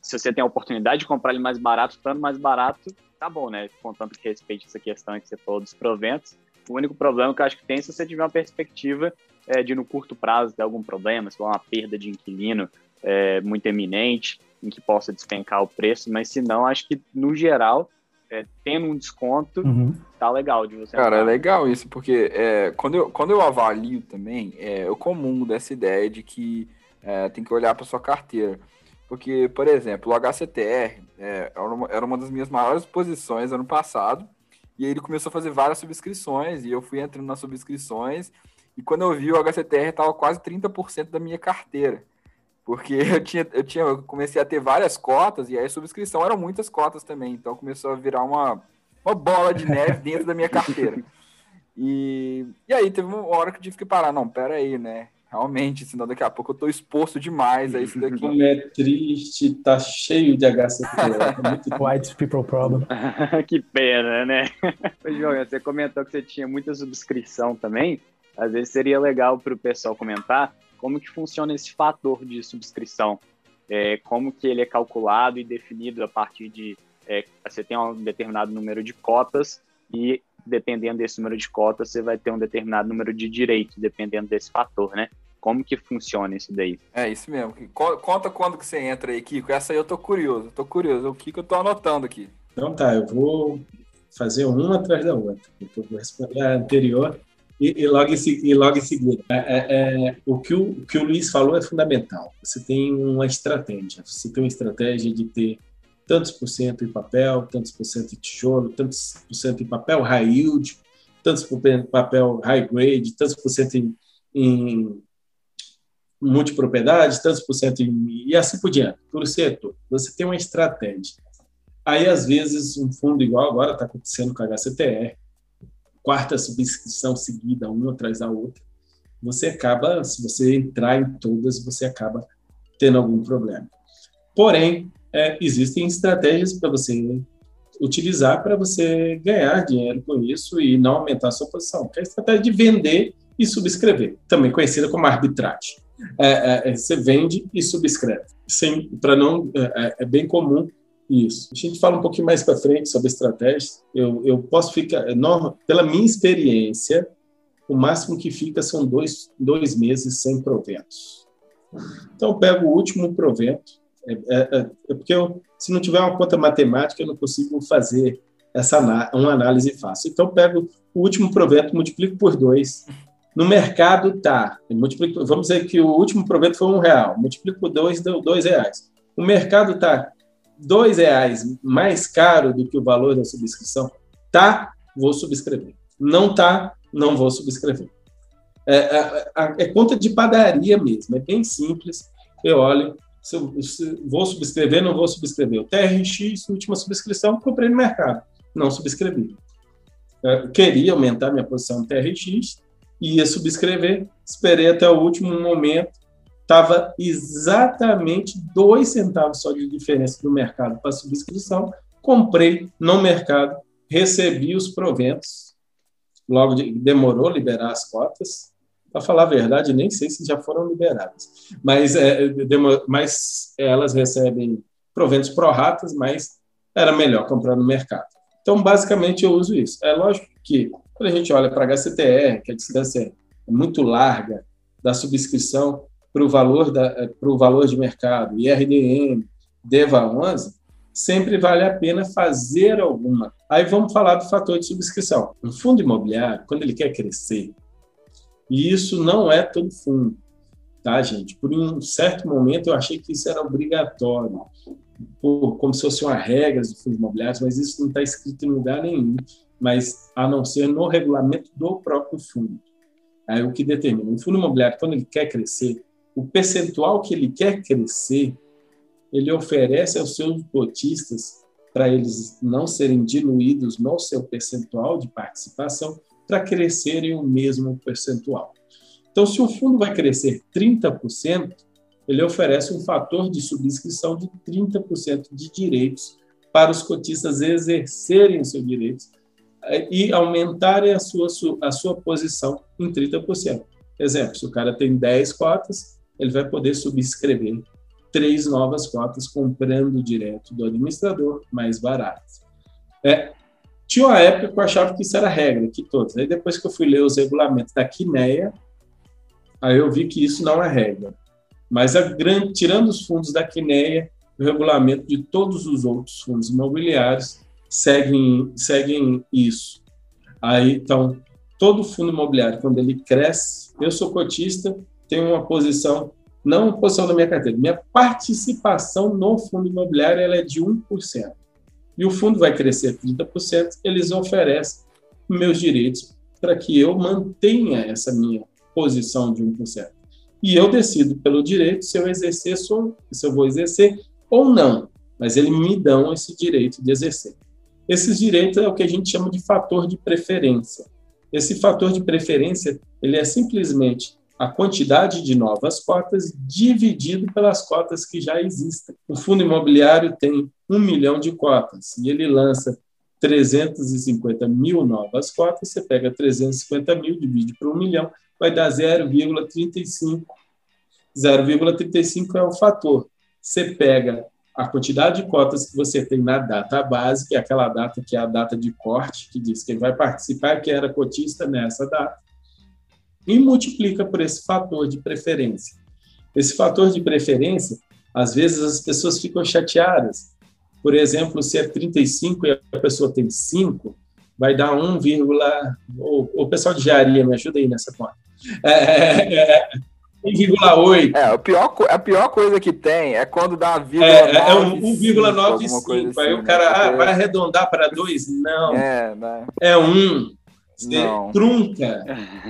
se você tem a oportunidade de comprar ele mais barato, estando mais barato, tá bom, né? Contanto que respeite essa questão que você falou dos proventos. O único problema que eu acho que tem é se você tiver uma perspectiva é, de no curto prazo ter algum problema, se for uma perda de inquilino é, muito eminente, em que possa despencar o preço, mas se não, acho que no geral, é, tendo um desconto, uhum. tá legal de você. Cara, é legal isso, porque é, quando, eu, quando eu avalio também, é, eu comungo dessa ideia de que é, tem que olhar para sua carteira. Porque, por exemplo, o HCTR é, era, uma, era uma das minhas maiores posições ano passado, e aí ele começou a fazer várias subscrições, e eu fui entrando nas subscrições, e quando eu vi o HCTR estava quase 30% da minha carteira. Porque eu tinha, eu tinha, eu comecei a ter várias cotas, e aí a subscrição eram muitas cotas também, então começou a virar uma, uma bola de neve dentro da minha carteira. E, e aí teve uma hora que eu tive que parar, não, pera aí, né? Realmente, senão daqui a pouco eu tô exposto demais a isso daqui. Como é triste, tá cheio de HCT. É White people problem. que pena, né? João, você comentou que você tinha muita subscrição também. Às vezes seria legal para o pessoal comentar como que funciona esse fator de subscrição. É, como que ele é calculado e definido a partir de... É, você tem um determinado número de cotas e dependendo desse número de cotas, você vai ter um determinado número de direitos, dependendo desse fator, né? Como que funciona isso daí? É isso mesmo. Conta quando que você entra aí, Kiko. Essa aí eu tô curioso, tô curioso. O Kiko eu tô anotando aqui. Então tá, eu vou fazer uma atrás da outra. Eu vou responder a anterior e, e, logo, em, e logo em seguida. É, é, é, o, que o, o que o Luiz falou é fundamental. Você tem uma estratégia. Você tem uma estratégia de ter tantos por cento em papel, tantos por cento em tijolo, tantos por cento em papel high yield, tantos por cento em papel high grade, tantos por cento em, em multipropriedades, tantos por cento em, e assim por diante, por setor. Você tem uma estratégia. Aí, às vezes, um fundo igual agora está acontecendo com a HCTR, quarta subscrição seguida, uma atrás da outra, você acaba, se você entrar em todas, você acaba tendo algum problema. Porém, é, existem estratégias para você utilizar para você ganhar dinheiro com isso e não aumentar a sua posição, que é a estratégia de vender e subscrever, também conhecida como arbitragem. É, é, é você vende e subscreve. Sim, para não é, é, é, bem comum isso. A gente fala um pouquinho mais para frente sobre estratégias. Eu, eu posso ficar, pela minha experiência, o máximo que fica são dois, dois meses sem proventos. Então, eu pego o último provento, é, é, é, porque eu, se não tiver uma conta matemática, eu não consigo fazer essa uma análise fácil. Então, eu pego o último provento, multiplico por dois. No mercado, tá. Multiplico, vamos dizer que o último provento foi um real. Multiplico por dois, deu dois reais. O mercado tá dois reais mais caro do que o valor da subscrição. Tá, vou subscrever. Não tá, não vou subscrever. É, é, é, conta de padaria mesmo, é bem simples. Eu olho, se eu, se vou subscrever, não vou subscrever. O TRX, última subscrição, comprei no mercado. Não subscrevi. Eu queria aumentar minha posição no TRX, ia subscrever, esperei até o último momento, estava exatamente dois centavos só de diferença do mercado para subscrição, comprei no mercado, recebi os proventos, logo de, demorou liberar as cotas, para falar a verdade, nem sei se já foram liberadas, mas, é, mas elas recebem proventos pró-ratas, mas era melhor comprar no mercado. Então, basicamente, eu uso isso. É lógico que, quando a gente olha para a HCTR, que a distância é muito larga da subscrição para o valor, da, valor de mercado, e RDM, DEVA 11, sempre vale a pena fazer alguma. Aí vamos falar do fator de subscrição. Um fundo imobiliário, quando ele quer crescer, e isso não é todo fundo, tá, gente? Por um certo momento eu achei que isso era obrigatório, como se fosse uma regra de fundos imobiliários, mas isso não está escrito em lugar nenhum, mas a não ser no regulamento do próprio fundo. Aí o que determina? Um fundo imobiliário, quando ele quer crescer, o percentual que ele quer crescer, ele oferece aos seus cotistas para eles não serem diluídos no seu percentual de participação, para crescerem o mesmo percentual. Então, se o fundo vai crescer 30%, ele oferece um fator de subscrição de 30% de direitos para os cotistas exercerem seus direitos eh, e aumentarem a sua, a sua posição em 30%. Exemplo, se o cara tem 10 cotas, ele vai poder subscrever três novas cotas comprando direto do administrador mais barato. É, tinha uma época que eu achava que isso era regra, que todos. Aí depois que eu fui ler os regulamentos da Quineia, aí eu vi que isso não é regra. Mas grande, tirando os fundos da Quineia, o regulamento de todos os outros fundos imobiliários seguem, seguem isso. Aí, então, todo fundo imobiliário, quando ele cresce, eu sou cotista, tenho uma posição, não posição da minha carteira, minha participação no fundo imobiliário ela é de 1%. E o fundo vai crescer 30%, eles oferecem meus direitos para que eu mantenha essa minha posição de 1%. E eu decido pelo direito se eu exercer, se eu vou exercer ou não, mas eles me dão esse direito de exercer. Esses direitos é o que a gente chama de fator de preferência. Esse fator de preferência ele é simplesmente a quantidade de novas cotas dividido pelas cotas que já existem. O fundo imobiliário tem um milhão de cotas e ele lança 350 mil novas cotas, você pega 350 mil, divide por um milhão, vai dar 0,35. 0,35 é o fator você pega a quantidade de cotas que você tem na data base, que é aquela data que é a data de corte, que diz quem vai participar que era cotista nessa data, e multiplica por esse fator de preferência. Esse fator de preferência, às vezes as pessoas ficam chateadas. Por exemplo, se é 35 e a pessoa tem 5, vai dar 1, o, o pessoal de engenharia me ajuda aí nessa conta. É, é, é 1,8. É, a pior, a pior coisa que tem é quando dá vírgula é, é 1,95. Aí assim, o cara né? ah, vai arredondar para 2? Não. É, né? é 1. Você Não. trunca.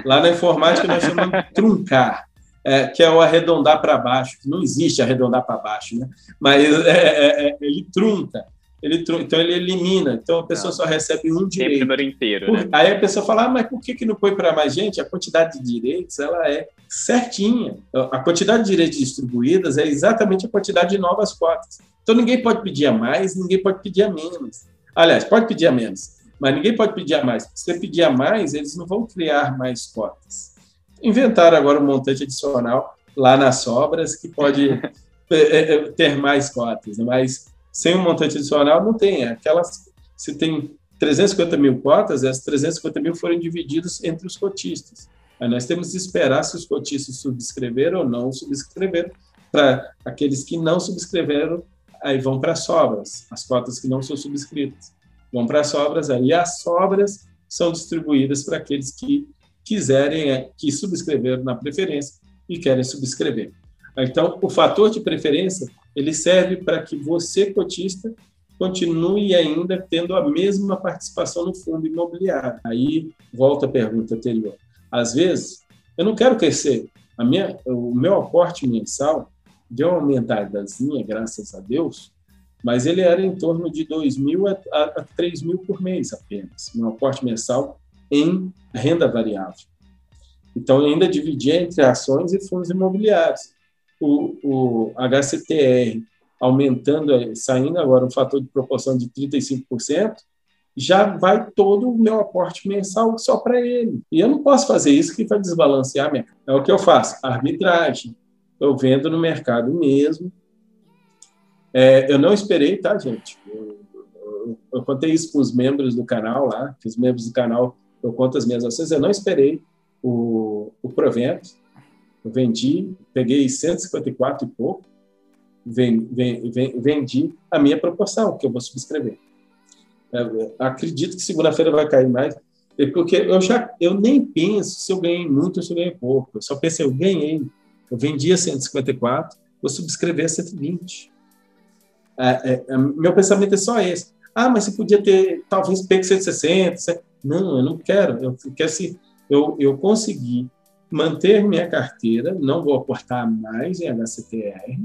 Lá na informática nós chamamos de truncar. É, que é o arredondar para baixo. Não existe arredondar para baixo, né? Mas é, é, é ele trunca. Ele, então ele elimina. Então a pessoa não. só recebe um direito. número inteiro. Né? Aí a pessoa fala, ah, mas por que, que não põe para mais gente? A quantidade de direitos ela é certinha. A quantidade de direitos distribuídas é exatamente a quantidade de novas cotas. Então ninguém pode pedir a mais, ninguém pode pedir a menos. Aliás, pode pedir a menos, mas ninguém pode pedir a mais. Se você pedir a mais, eles não vão criar mais cotas. Inventaram agora um montante adicional lá nas sobras que pode é, é, ter mais cotas, né? mas sem um montante adicional, não tem. É aquelas, se tem 350 mil cotas, essas 350 mil foram divididas entre os cotistas. Aí nós temos que esperar se os cotistas subscreveram ou não subscreveram. Para aqueles que não subscreveram, aí vão para sobras, as cotas que não são subscritas. Vão para sobras, aí as sobras são distribuídas para aqueles que quiserem, é, que subscreveram na preferência e querem subscrever. Então, o fator de preferência ele serve para que você, cotista, continue ainda tendo a mesma participação no fundo imobiliário. Aí volta a pergunta anterior. Às vezes, eu não quero crescer. Minha, o meu aporte mensal deu uma aumentadazinha, graças a Deus, mas ele era em torno de 2 mil a, a, a 3 mil por mês apenas, meu aporte mensal em renda variável. Então, ainda dividia entre ações e fundos imobiliários o, o HCTR aumentando, saindo agora um fator de proporção de 35%, já vai todo o meu aporte mensal só para ele. E eu não posso fazer isso que vai desbalancear minha. É o que eu faço, arbitragem. Eu vendo no mercado mesmo. É, eu não esperei, tá, gente? Eu, eu, eu contei isso para os membros do canal lá, que os membros do canal eu conto as minhas ações. Eu não esperei o, o provento, eu vendi, peguei 154 e pouco, vendi a minha proporção, que eu vou subscrever. Eu acredito que segunda-feira vai cair mais, é porque eu já eu nem penso se eu ganhei muito ou se eu ganhei pouco. Eu só pensei, eu ganhei, eu vendi a 154, vou subscrever a 120. É, é, é, meu pensamento é só esse. Ah, mas você podia ter, talvez, pego 160. Não, eu não quero. Eu quero se eu, eu conseguir manter minha carteira, não vou aportar mais em HCTR,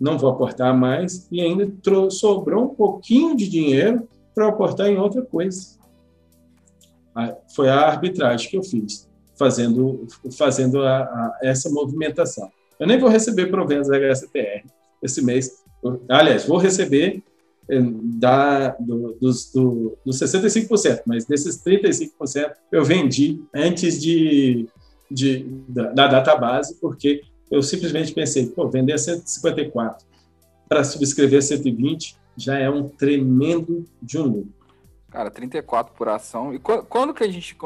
não vou aportar mais e ainda sobrou um pouquinho de dinheiro para aportar em outra coisa. Foi a arbitragem que eu fiz, fazendo, fazendo a, a, essa movimentação. Eu nem vou receber proventos da HCTR esse mês. Aliás, vou receber eh, da, do, dos, do, dos 65%, mas desses 35% eu vendi antes de, de, da, da database, porque eu simplesmente pensei, pô, vender 154 para subscrever 120 já é um tremendo de um lucro. Cara, 34 por ação. E quando que a gente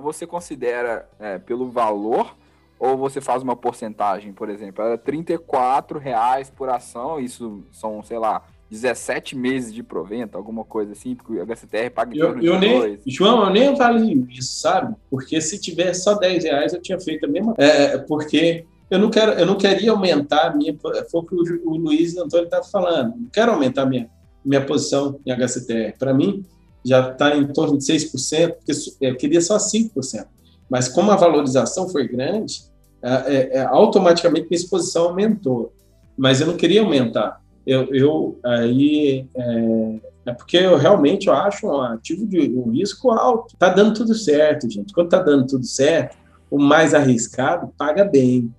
você considera é, pelo valor ou você faz uma porcentagem, por exemplo? Era 34 reais por ação, isso são, sei lá, 17 meses de provento, alguma coisa assim, porque o HCTR paga eu, eu nem, dois. João, eu nem falo isso, sabe? Porque se tivesse só 10 reais, eu tinha feito a mesma é, é, porque eu não quero, eu não queria aumentar a minha, foi o que o, o Luiz Antônio estava falando, não quero aumentar a minha, minha posição em HCTR. Para mim, já está em torno de 6%, porque eu queria só 5%. Mas como a valorização foi grande, é, é, automaticamente minha exposição aumentou. Mas eu não queria aumentar. Eu, eu aí é, é, porque eu realmente eu acho um ativo de um risco alto. Está dando tudo certo, gente. Quando está dando tudo certo, o mais arriscado paga bem.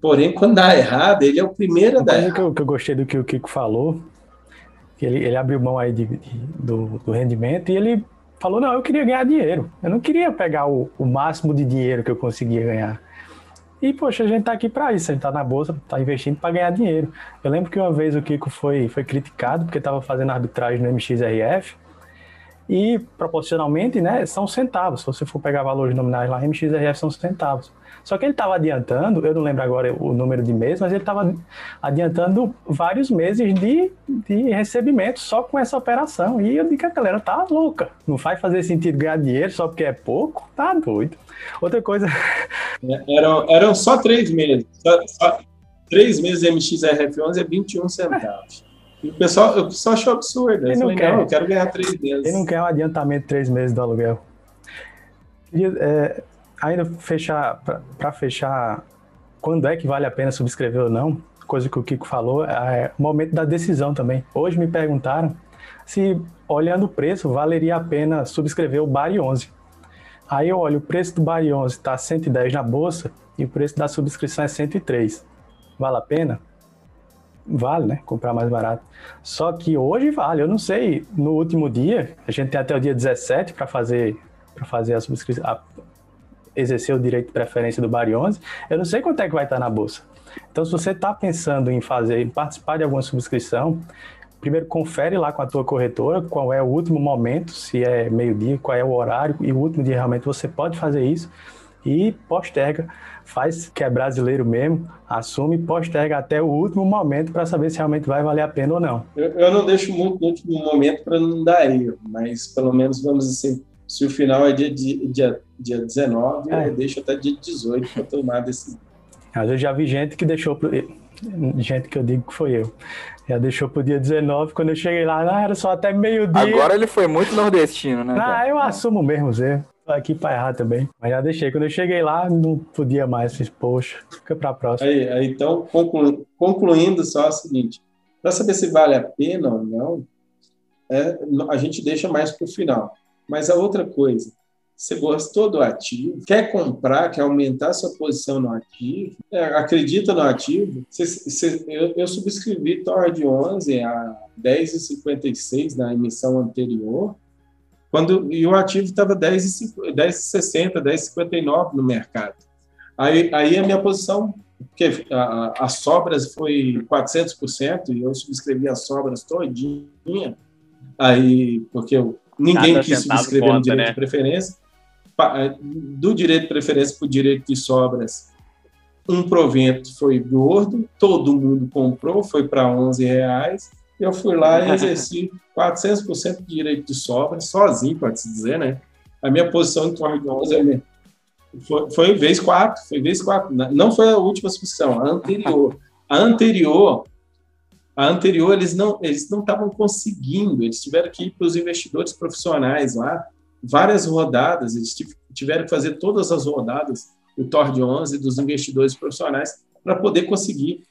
Porém, quando dá errado, ele é o primeiro a dar errado. Que eu, que eu gostei do que o Kiko falou, ele, ele abriu mão aí de, de, do, do rendimento e ele falou, não, eu queria ganhar dinheiro. Eu não queria pegar o, o máximo de dinheiro que eu conseguia ganhar. E, poxa, a gente tá aqui para isso, a gente tá na bolsa, tá investindo para ganhar dinheiro. Eu lembro que uma vez o Kiko foi, foi criticado porque estava fazendo arbitragem no MXRF e, proporcionalmente, né, são centavos. Se você for pegar valores nominais lá, MXRF são centavos. Só que ele estava adiantando, eu não lembro agora o número de meses, mas ele estava adiantando vários meses de, de recebimento só com essa operação. E eu digo que a galera tá louca. Não faz fazer sentido ganhar dinheiro só porque é pouco? Tá doido. Outra coisa. É, eram, eram só três meses. Só, só, três meses MXRF11 é 21 centavos. O pessoal, o pessoal achou absurdo. Ele não, falei, quer, não, eu quero ganhar três meses. Ele não quer um adiantamento de três meses do aluguel. é, ainda fechar, para fechar, quando é que vale a pena subscrever ou não, coisa que o Kiko falou, é o momento da decisão também. Hoje me perguntaram se, olhando o preço, valeria a pena subscrever o Bari 11. Aí eu olho, o preço do Bari 11 está 110 na bolsa e o preço da subscrição é 103. Vale a pena? Vale, né? Comprar mais barato. Só que hoje vale, eu não sei, no último dia, a gente tem até o dia 17 para fazer para fazer a subscrição, exercer o direito de preferência do Bari 11, eu não sei quanto é que vai estar na bolsa. Então, se você está pensando em fazer, em participar de alguma subscrição, primeiro confere lá com a tua corretora qual é o último momento, se é meio-dia, qual é o horário e o último dia realmente você pode fazer isso e posterga, faz que é brasileiro mesmo, assume e posterga até o último momento para saber se realmente vai valer a pena ou não. Eu, eu não deixo muito no último momento para não dar erro, mas pelo menos vamos assim, se o final é dia, dia, dia 19, é. eu deixo até dia 18 para tomar a decisão. Mas eu já vi gente que deixou pro... gente que eu digo que foi eu. Já deixou pro dia 19, quando eu cheguei lá, não, era só até meio-dia. Agora ele foi muito nordestino, né? Ah, eu assumo mesmo os erros. Aqui para errar também. Mas já deixei. Quando eu cheguei lá, não podia mais. Fiz, poxa, fica para a próxima. Aí, aí, então, conclu... concluindo só o seguinte: para saber se vale a pena ou não, é, a gente deixa mais para o final. Mas a outra coisa, você gostou do ativo, quer comprar, quer aumentar sua posição no ativo, é, acredita no ativo. Você, você, eu, eu, subscrevi Tord 11 a 10,56 na emissão anterior, quando, e o ativo estava 10,60, 10,59 no mercado. Aí, aí a minha posição, porque as sobras foi 400%, e eu subscrevi as sobras todinha, aí, porque eu ninguém Cada quis subscrever no direito né? de preferência. Eh, do direito de preferência para o direito de sobras, um provento foi gordo, todo mundo comprou, foi para 11 reais. Eu fui lá e exerci 400% de direito de sobras, sozinho, pode-se dizer, né? A minha posição em torno de 11 é foi, foi vez 4, foi vez 4. Não foi a última subscrição, a anterior. A anterior, a anterior eles não eles não estavam conseguindo, eles tiveram que ir para os investidores profissionais lá, várias rodadas, eles tiveram que fazer todas as rodadas, o TOR de 11 dos investidores profissionais para poder conseguir.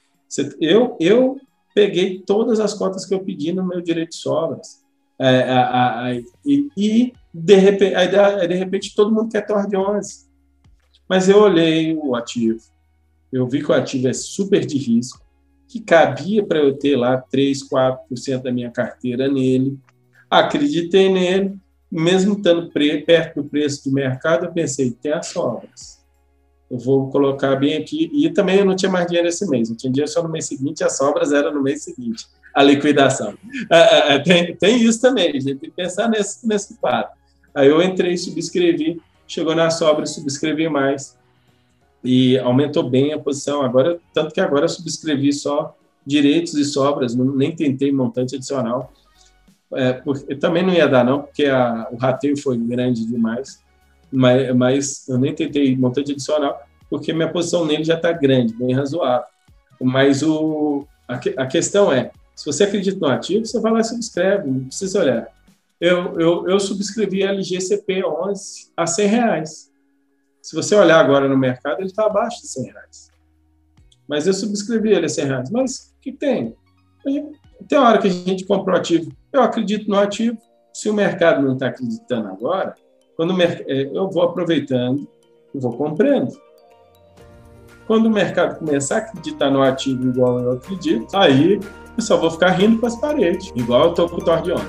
Eu eu peguei todas as cotas que eu pedi no meu direito de sobras. É, a, a, e, e, de repente, aí, de repente todo mundo quer TOR de 11. Mas eu olhei o ativo, eu vi que o ativo é super de risco, que cabia para eu ter lá 3, 4% da minha carteira nele. Acreditei nele, mesmo estando perto do preço do mercado, eu pensei, tem as sobras. Eu vou colocar bem aqui. E também eu não tinha mais dinheiro esse mês. Eu tinha dinheiro só no mês seguinte, as sobras eram no mês seguinte, a liquidação. É, é, é, tem, tem isso também, a gente tem que pensar nesse, nesse fato. Aí eu entrei, subscrevi, chegou na sobra, subscrevi mais e aumentou bem a posição. Agora, tanto que agora eu subscrevi só direitos e sobras, nem tentei montante adicional. É, porque, também não ia dar, não, porque a, o rateio foi grande demais, mas, mas eu nem tentei montante adicional, porque minha posição nele já está grande, bem razoável. Mas o, a, a, questão é, se você acredita no ativo, você vai lá e subscreve, não precisa olhar. Eu, eu, eu subscrevi a LGCP 11 a 100 reais. Se você olhar agora no mercado, ele está abaixo de 100 reais. Mas eu subscrevi ele a 100 reais. Mas o que tem? Tem hora que a gente compra o ativo. Eu acredito no ativo. Se o mercado não está acreditando agora, quando é, eu vou aproveitando e vou comprando. Quando o mercado começar a acreditar no ativo igual eu acredito, aí eu só vou ficar rindo com as paredes, igual eu estou com o Tor de 11.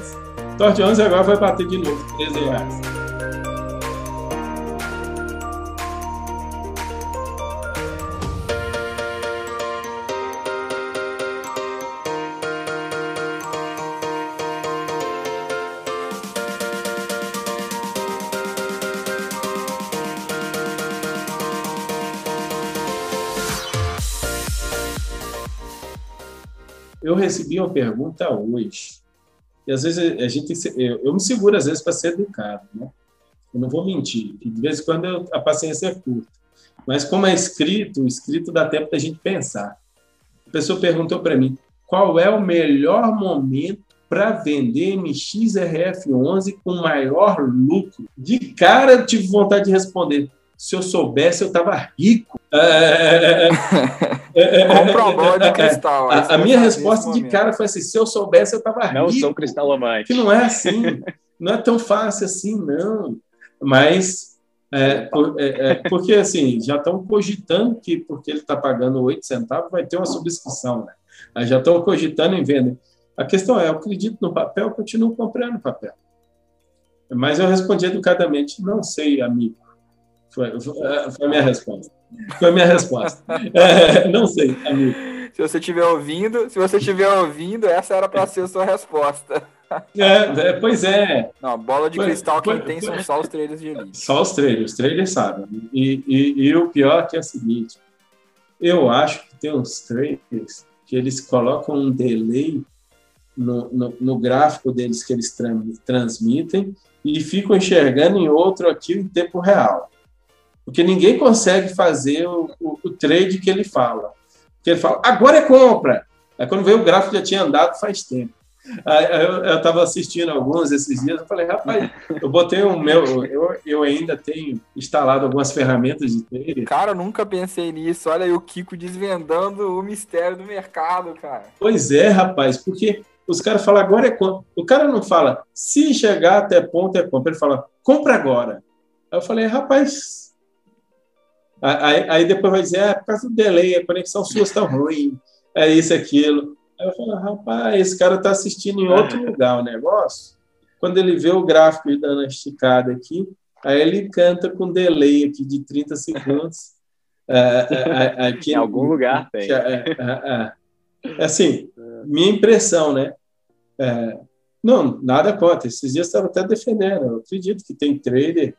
O Tor de 11 agora vai bater de novo 13 reais. Recebi uma pergunta hoje. E às vezes a gente, eu, me seguro às vezes para ser educado, né? Eu não vou mentir. De vez em quando eu, a paciência é curta. Mas como é escrito, o escrito dá tempo da gente pensar. A pessoa perguntou para mim: qual é o melhor momento para vender MXRF11 com maior lucro? De cara eu tive vontade de responder: se eu soubesse, eu estava rico. É, é, é, Compra uma bola de cristal. A, a minha resposta de cara foi assim: se eu soubesse, eu estava rico. Não sou cristalomante. Que não é assim. não é tão fácil assim, não. Mas é, por, é, é, porque assim, já estão cogitando que porque ele está pagando 8 centavos, vai ter uma subscrição. Né? Aí já estão cogitando em venda. A questão é, eu acredito no papel, continuo comprando papel. Mas eu respondi educadamente, não sei, amigo. Foi, foi, foi a minha resposta. Foi a minha resposta. É, não sei, amigo. Se você estiver ouvindo, se você estiver ouvindo, essa era para ser a sua resposta. É, é, pois é. Não, bola de cristal quem tem são só os trailers de elite. Só os trailers, os trailers sabem. E, e, e, o pior é que é o seguinte, eu acho que tem uns trailers que eles colocam um delay no, no, no gráfico deles que eles transmitem e ficam enxergando em outro aqui em tempo real. Porque ninguém consegue fazer o, o, o trade que ele fala. Porque ele fala, agora é compra. Aí quando veio o gráfico já tinha andado faz tempo. Aí eu estava assistindo alguns esses dias, eu falei, rapaz, eu botei o meu, eu, eu ainda tenho instalado algumas ferramentas de trade. Cara, eu nunca pensei nisso. Olha aí o Kiko desvendando o mistério do mercado, cara. Pois é, rapaz, porque os caras falam agora é compra. O cara não fala se chegar até ponto é compra, ele fala compra agora. Aí eu falei, rapaz, Aí, aí depois vai dizer, ah, por causa do delay, a conexão sua está ruim, é isso, aquilo. Aí eu falo, rapaz, esse cara está assistindo em outro lugar o negócio. Quando ele vê o gráfico dando a esticada aqui, aí ele canta com delay aqui de 30 segundos. É, é, é, aqui, em algum lugar tem. É, assim, minha impressão, né? não, nada contra. Esses dias estava até defendendo. Eu acredito que tem trader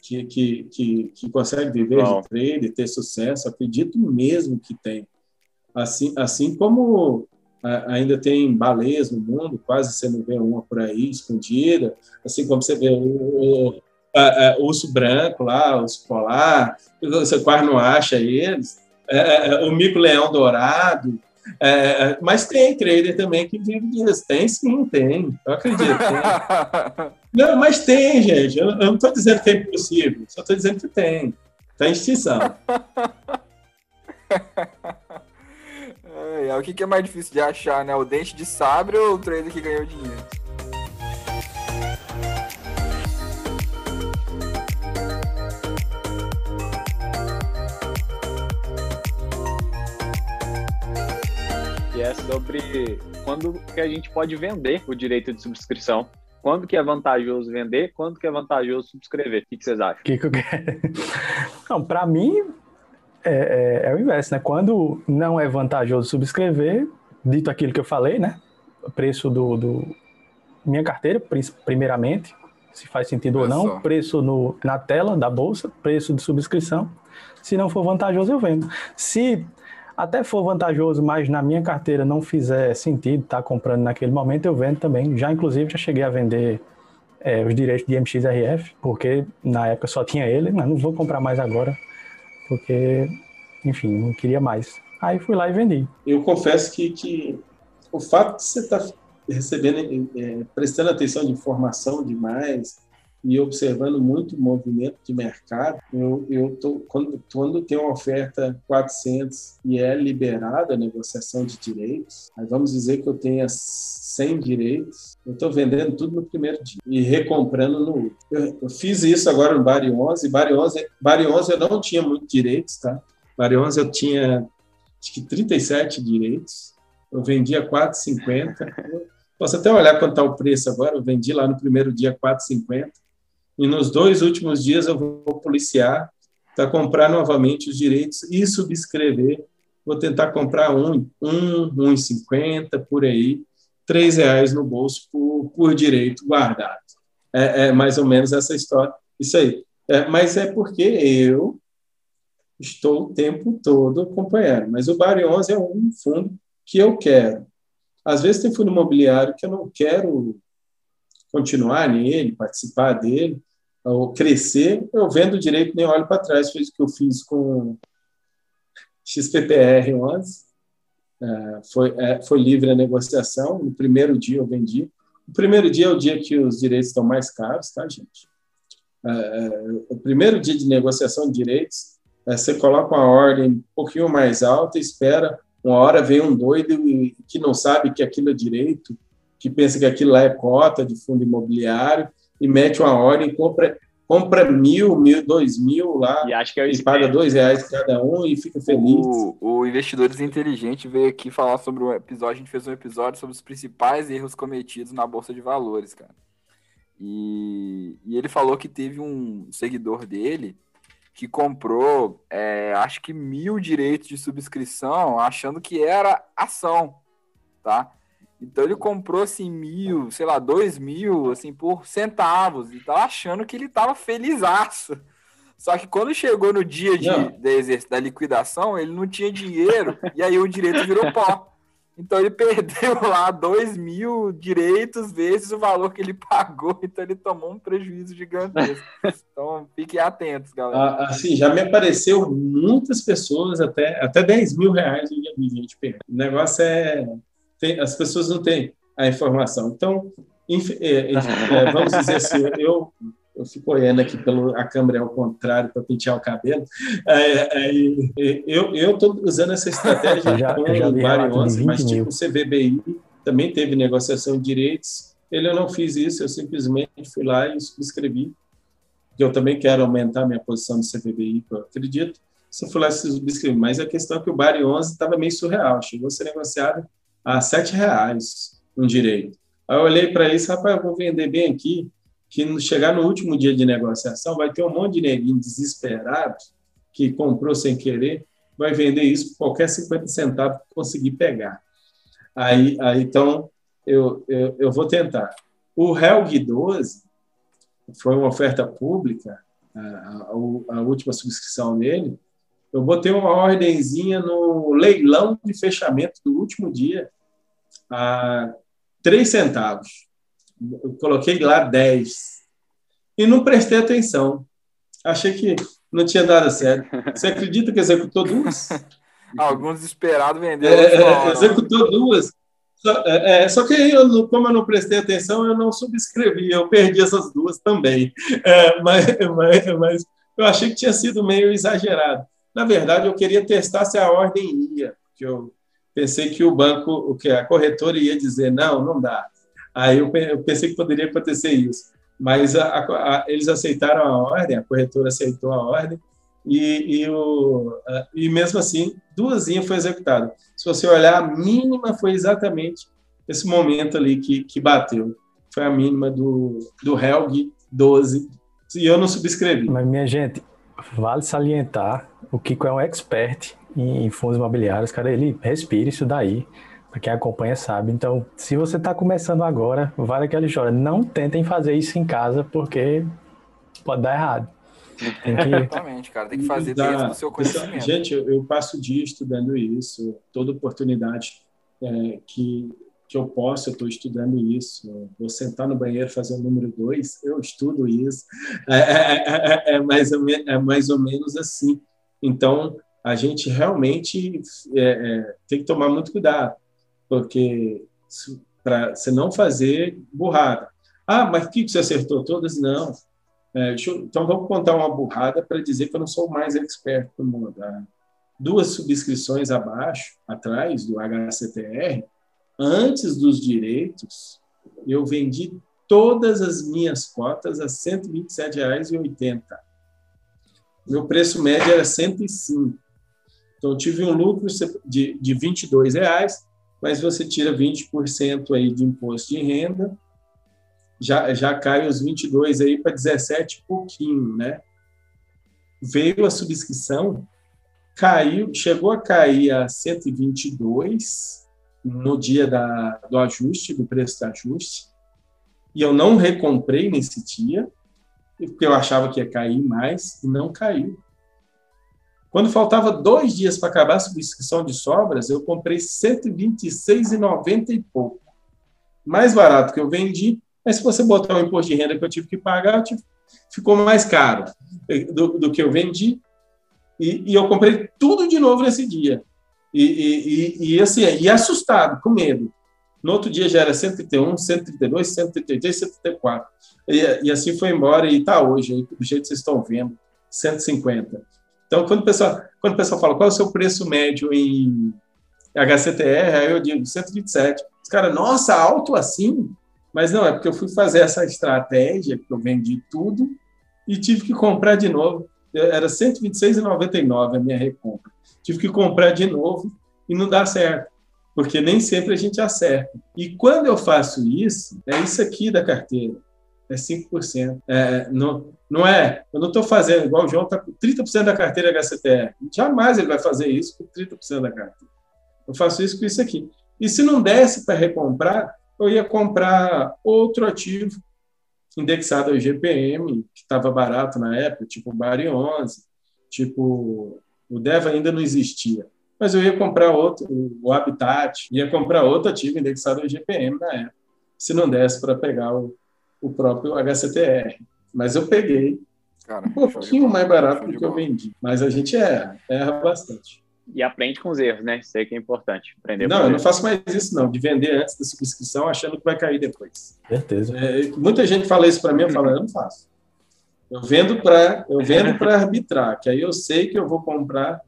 que, que, que, que consegue viver Bom. de trade, ter sucesso, acredito mesmo que tem. Assim, assim como ainda tem baleias no mundo, quase você não vê uma por aí escondida, assim como você vê o, o, a, a, urso branco lá, o urso polar, você quase não acha eles, é, é, é o mico-leão dourado, é, mas tem trader também que vive disso. Tem sim, tem. Eu acredito. Tem. não, mas tem, gente. Eu, eu não estou dizendo que é impossível. Só estou dizendo que tem. Está em extinção. é, o que, que é mais difícil de achar, né? O dente de sabre ou o trader que ganhou dinheiro? é sobre quando que a gente pode vender o direito de subscrição. Quando que é vantajoso vender, quando que é vantajoso subscrever? O que, que vocês acham? Que que eu? Não, para mim é, é, é, o inverso, né? Quando não é vantajoso subscrever, dito aquilo que eu falei, né? Preço do, do minha carteira, primeiramente, se faz sentido ou não, preço no, na tela da bolsa, preço de subscrição. Se não for vantajoso, eu vendo. Se até for vantajoso, mas na minha carteira não fizer sentido estar tá comprando naquele momento, eu vendo também. Já, inclusive, já cheguei a vender é, os direitos de MXRF, porque na época só tinha ele, mas não vou comprar mais agora, porque, enfim, não queria mais. Aí fui lá e vendi. Eu confesso que, que o fato de você estar tá recebendo, é, prestando atenção de informação demais, e observando muito movimento de mercado, eu, eu tô, quando, quando tem uma oferta 400 e é liberada a negociação de direitos, aí vamos dizer que eu tenha 100 direitos, eu estou vendendo tudo no primeiro dia e recomprando no último. Eu, eu, fiz isso agora no Bari 11, Bari 11, Bari 11 eu não tinha muito direitos, tá? Bari 11 eu tinha acho que 37 direitos, eu vendia 4,50. Posso até olhar quanto está o preço agora, eu vendi lá no primeiro dia 4,50 e nos dois últimos dias eu vou policiar para comprar novamente os direitos e subscrever. Vou tentar comprar um, um, um cinquenta por aí, três reais no bolso por, por direito guardado. É, é, mais ou menos essa história. Isso aí. É, mas é porque eu estou o tempo todo acompanhando. Mas o Bari 11 é um fundo que eu quero. Às vezes tem fundo imobiliário que eu não quero continuar nele, participar dele, ou crescer, eu vendo direito nem olho para trás. Foi isso que eu fiz com XPPR 11. É, foi, é, foi livre a negociação. No primeiro dia eu vendi. O primeiro dia é o dia que os direitos estão mais caros, tá, gente? É, é o primeiro dia de negociação de direitos, é, você coloca uma ordem um pouquinho mais alta, espera, uma hora vem um doido que não sabe que aquilo é direito, que pensa que aquilo lá é cota de fundo imobiliário, e mete uma ordem, compra, compra mil, mil, dois mil lá, e, acho que é e paga dois reais cada um e fica feliz. O, o Investidores Inteligentes veio aqui falar sobre um episódio, a gente fez um episódio sobre os principais erros cometidos na Bolsa de Valores, cara. E, e ele falou que teve um seguidor dele que comprou, é, acho que mil direitos de subscrição, achando que era ação, tá? Então ele comprou assim mil, sei lá, dois mil, assim, por centavos, e tava achando que ele tava felizaço. Só que quando chegou no dia de, de, da liquidação, ele não tinha dinheiro, e aí o direito virou pó. Então ele perdeu lá dois mil direitos vezes o valor que ele pagou, então ele tomou um prejuízo gigantesco. Então fiquem atentos, galera. Ah, assim, já me apareceu muitas pessoas, até, até 10 mil reais eu já vi gente perder. O negócio é tem, as pessoas não têm a informação. Então, é, é, vamos dizer assim, eu, eu fico olhando aqui pelo a câmera ao contrário para pentear o cabelo. É, é, eu estou usando essa estratégia já, com o Mário 11, mas tipo o CVBI também teve negociação de direitos. Ele eu não fiz isso, eu simplesmente fui lá e subscrevi. Eu também quero aumentar minha posição no CVBI, eu acredito. Se eu fui lá e subscrevi, mas a questão é que o Bari 11 estava meio surreal, chegou a ser negociado a sete reais um direito. Aí eu olhei para isso, rapaz, eu vou vender bem aqui, que chegar no último dia de negociação vai ter um monte de neguinho desesperado que comprou sem querer, vai vender isso por qualquer 50 centavos que conseguir pegar. Aí, aí então, eu, eu, eu vou tentar. O Helg 12 foi uma oferta pública, a, a, a última subscrição nele, eu botei uma ordenzinha no leilão de fechamento do último dia a três centavos. Eu coloquei lá 10. E não prestei atenção. Achei que não tinha dado certo. Você acredita que executou duas? Alguns esperados venderam. É, é, executou duas. Só, é, é, só que eu, como eu não prestei atenção, eu não subscrevi. Eu perdi essas duas também. É, mas, mas, mas eu achei que tinha sido meio exagerado. Na verdade, eu queria testar se a ordem ia, porque eu pensei que o banco, o que a corretora ia dizer não, não dá. Aí eu pensei que poderia acontecer isso, mas a, a, eles aceitaram a ordem, a corretora aceitou a ordem e, e, o, e mesmo assim, duasinha foi executada. Se você olhar, a mínima foi exatamente esse momento ali que, que bateu. Foi a mínima do, do Helg 12, e eu não subscrevi. Mas, minha gente, vale salientar o Kiko é um expert em, em fundos imobiliários, cara, ele respira isso daí. Para quem acompanha sabe. Então, se você está começando agora, vale aquela história. Não tentem fazer isso em casa, porque pode dar errado. Tem que... Exatamente, cara. Tem que fazer dentro do seu conhecimento. Gente, eu, eu passo o dia estudando isso. Toda oportunidade é, que, que eu posso, eu estou estudando isso. Vou sentar no banheiro fazer o número dois, eu estudo isso. É, é, é, é mais, ou é mais ou menos assim. Então, a gente realmente tem que tomar muito cuidado porque para você não fazer burrada. Ah, mas que você acertou todas? Não. É, eu, então, vamos contar uma burrada para dizer que eu não sou mais expert do mundo. Ah, duas subscrições abaixo, atrás do HCTR, antes dos direitos, eu vendi todas as minhas cotas a R$ 127,80. Meu preço médio era 105. Então, eu tive um lucro de, de R$ 22,00 mas você tira 20% aí de imposto de renda, já, já cai os 22 aí para 17 pouquinho, né? Veio a subscrição, caiu, chegou a cair a 122 no dia da, do ajuste, do preço do ajuste, e eu não recomprei nesse dia, porque eu achava que ia cair mais, e não caiu. Quando faltava dois dias para acabar a subscrição de sobras, eu comprei R$ 126,90 e pouco. Mais barato que eu vendi, mas se você botar o imposto de renda que eu tive que pagar, tive, ficou mais caro do, do que eu vendi. E, e, eu comprei tudo de novo nesse dia. E, e, e, assim, e assustado, com medo. No outro dia já era 131, 132, 133, 134. E, e assim foi embora e está hoje, do jeito que vocês estão vendo, 150. Então, quando o pessoal, quando o pessoal fala qual é o seu preço médio em HCTR, aí eu digo 127. Os caras, nossa, alto assim? Mas não, é porque eu fui fazer essa estratégia, que eu vendi tudo e tive que comprar de novo. Era R$ 126,99 a minha recompra. Tive que comprar de novo e não dá certo, porque nem sempre a gente acerta. E quando eu faço isso, é isso aqui da carteira é 5%. É, não, não é, eu não estou fazendo, igual o João está com 30% da carteira HCTR. Jamais ele vai fazer isso com 30% da carteira. Eu faço isso com isso aqui. E se não desse para recomprar, eu ia comprar outro ativo indexado ao IGPM, que estava barato na época, tipo o Bari 11, tipo o DEVA ainda não existia. Mas eu ia comprar outro, o Habitat, ia comprar outro ativo indexado ao IGPM na época, se não desse para pegar o, o próprio HCTR. Mas eu peguei Cara, um pouquinho mais barato do que eu vendi. Mas a gente erra, erra bastante. E aprende com os erros, né? Isso aí que é importante. Aprender não, eu não faço mais isso, não, de vender antes da subscrição achando que vai cair depois. Certeza. É, muita gente fala isso para mim, eu falo, eu não faço. Eu vendo para eu vendo para arbitrar, que aí eu sei que eu vou comprar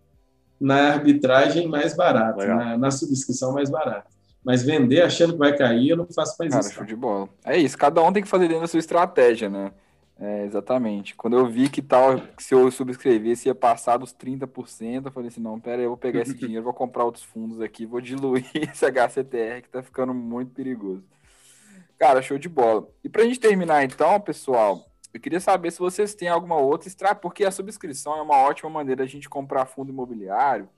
na arbitragem mais barata, na, na, subscrição mais barata. Mas vender achando que vai cair, eu não faço mais Cara, isso. Show de bola. É isso, cada um tem que fazer dentro da sua estratégia, né? É, exatamente. Quando eu vi que tal, que se eu subscrevesse ia passar dos 30%, eu falei assim, não, pera aí, eu vou pegar esse dinheiro, vou comprar outros fundos aqui, vou diluir esse HCTR que tá ficando muito perigoso. Cara, show de bola. E pra gente terminar então, pessoal, eu queria saber se vocês têm alguma outra estratégia, porque a subscrição é uma ótima maneira de a gente comprar fundo imobiliário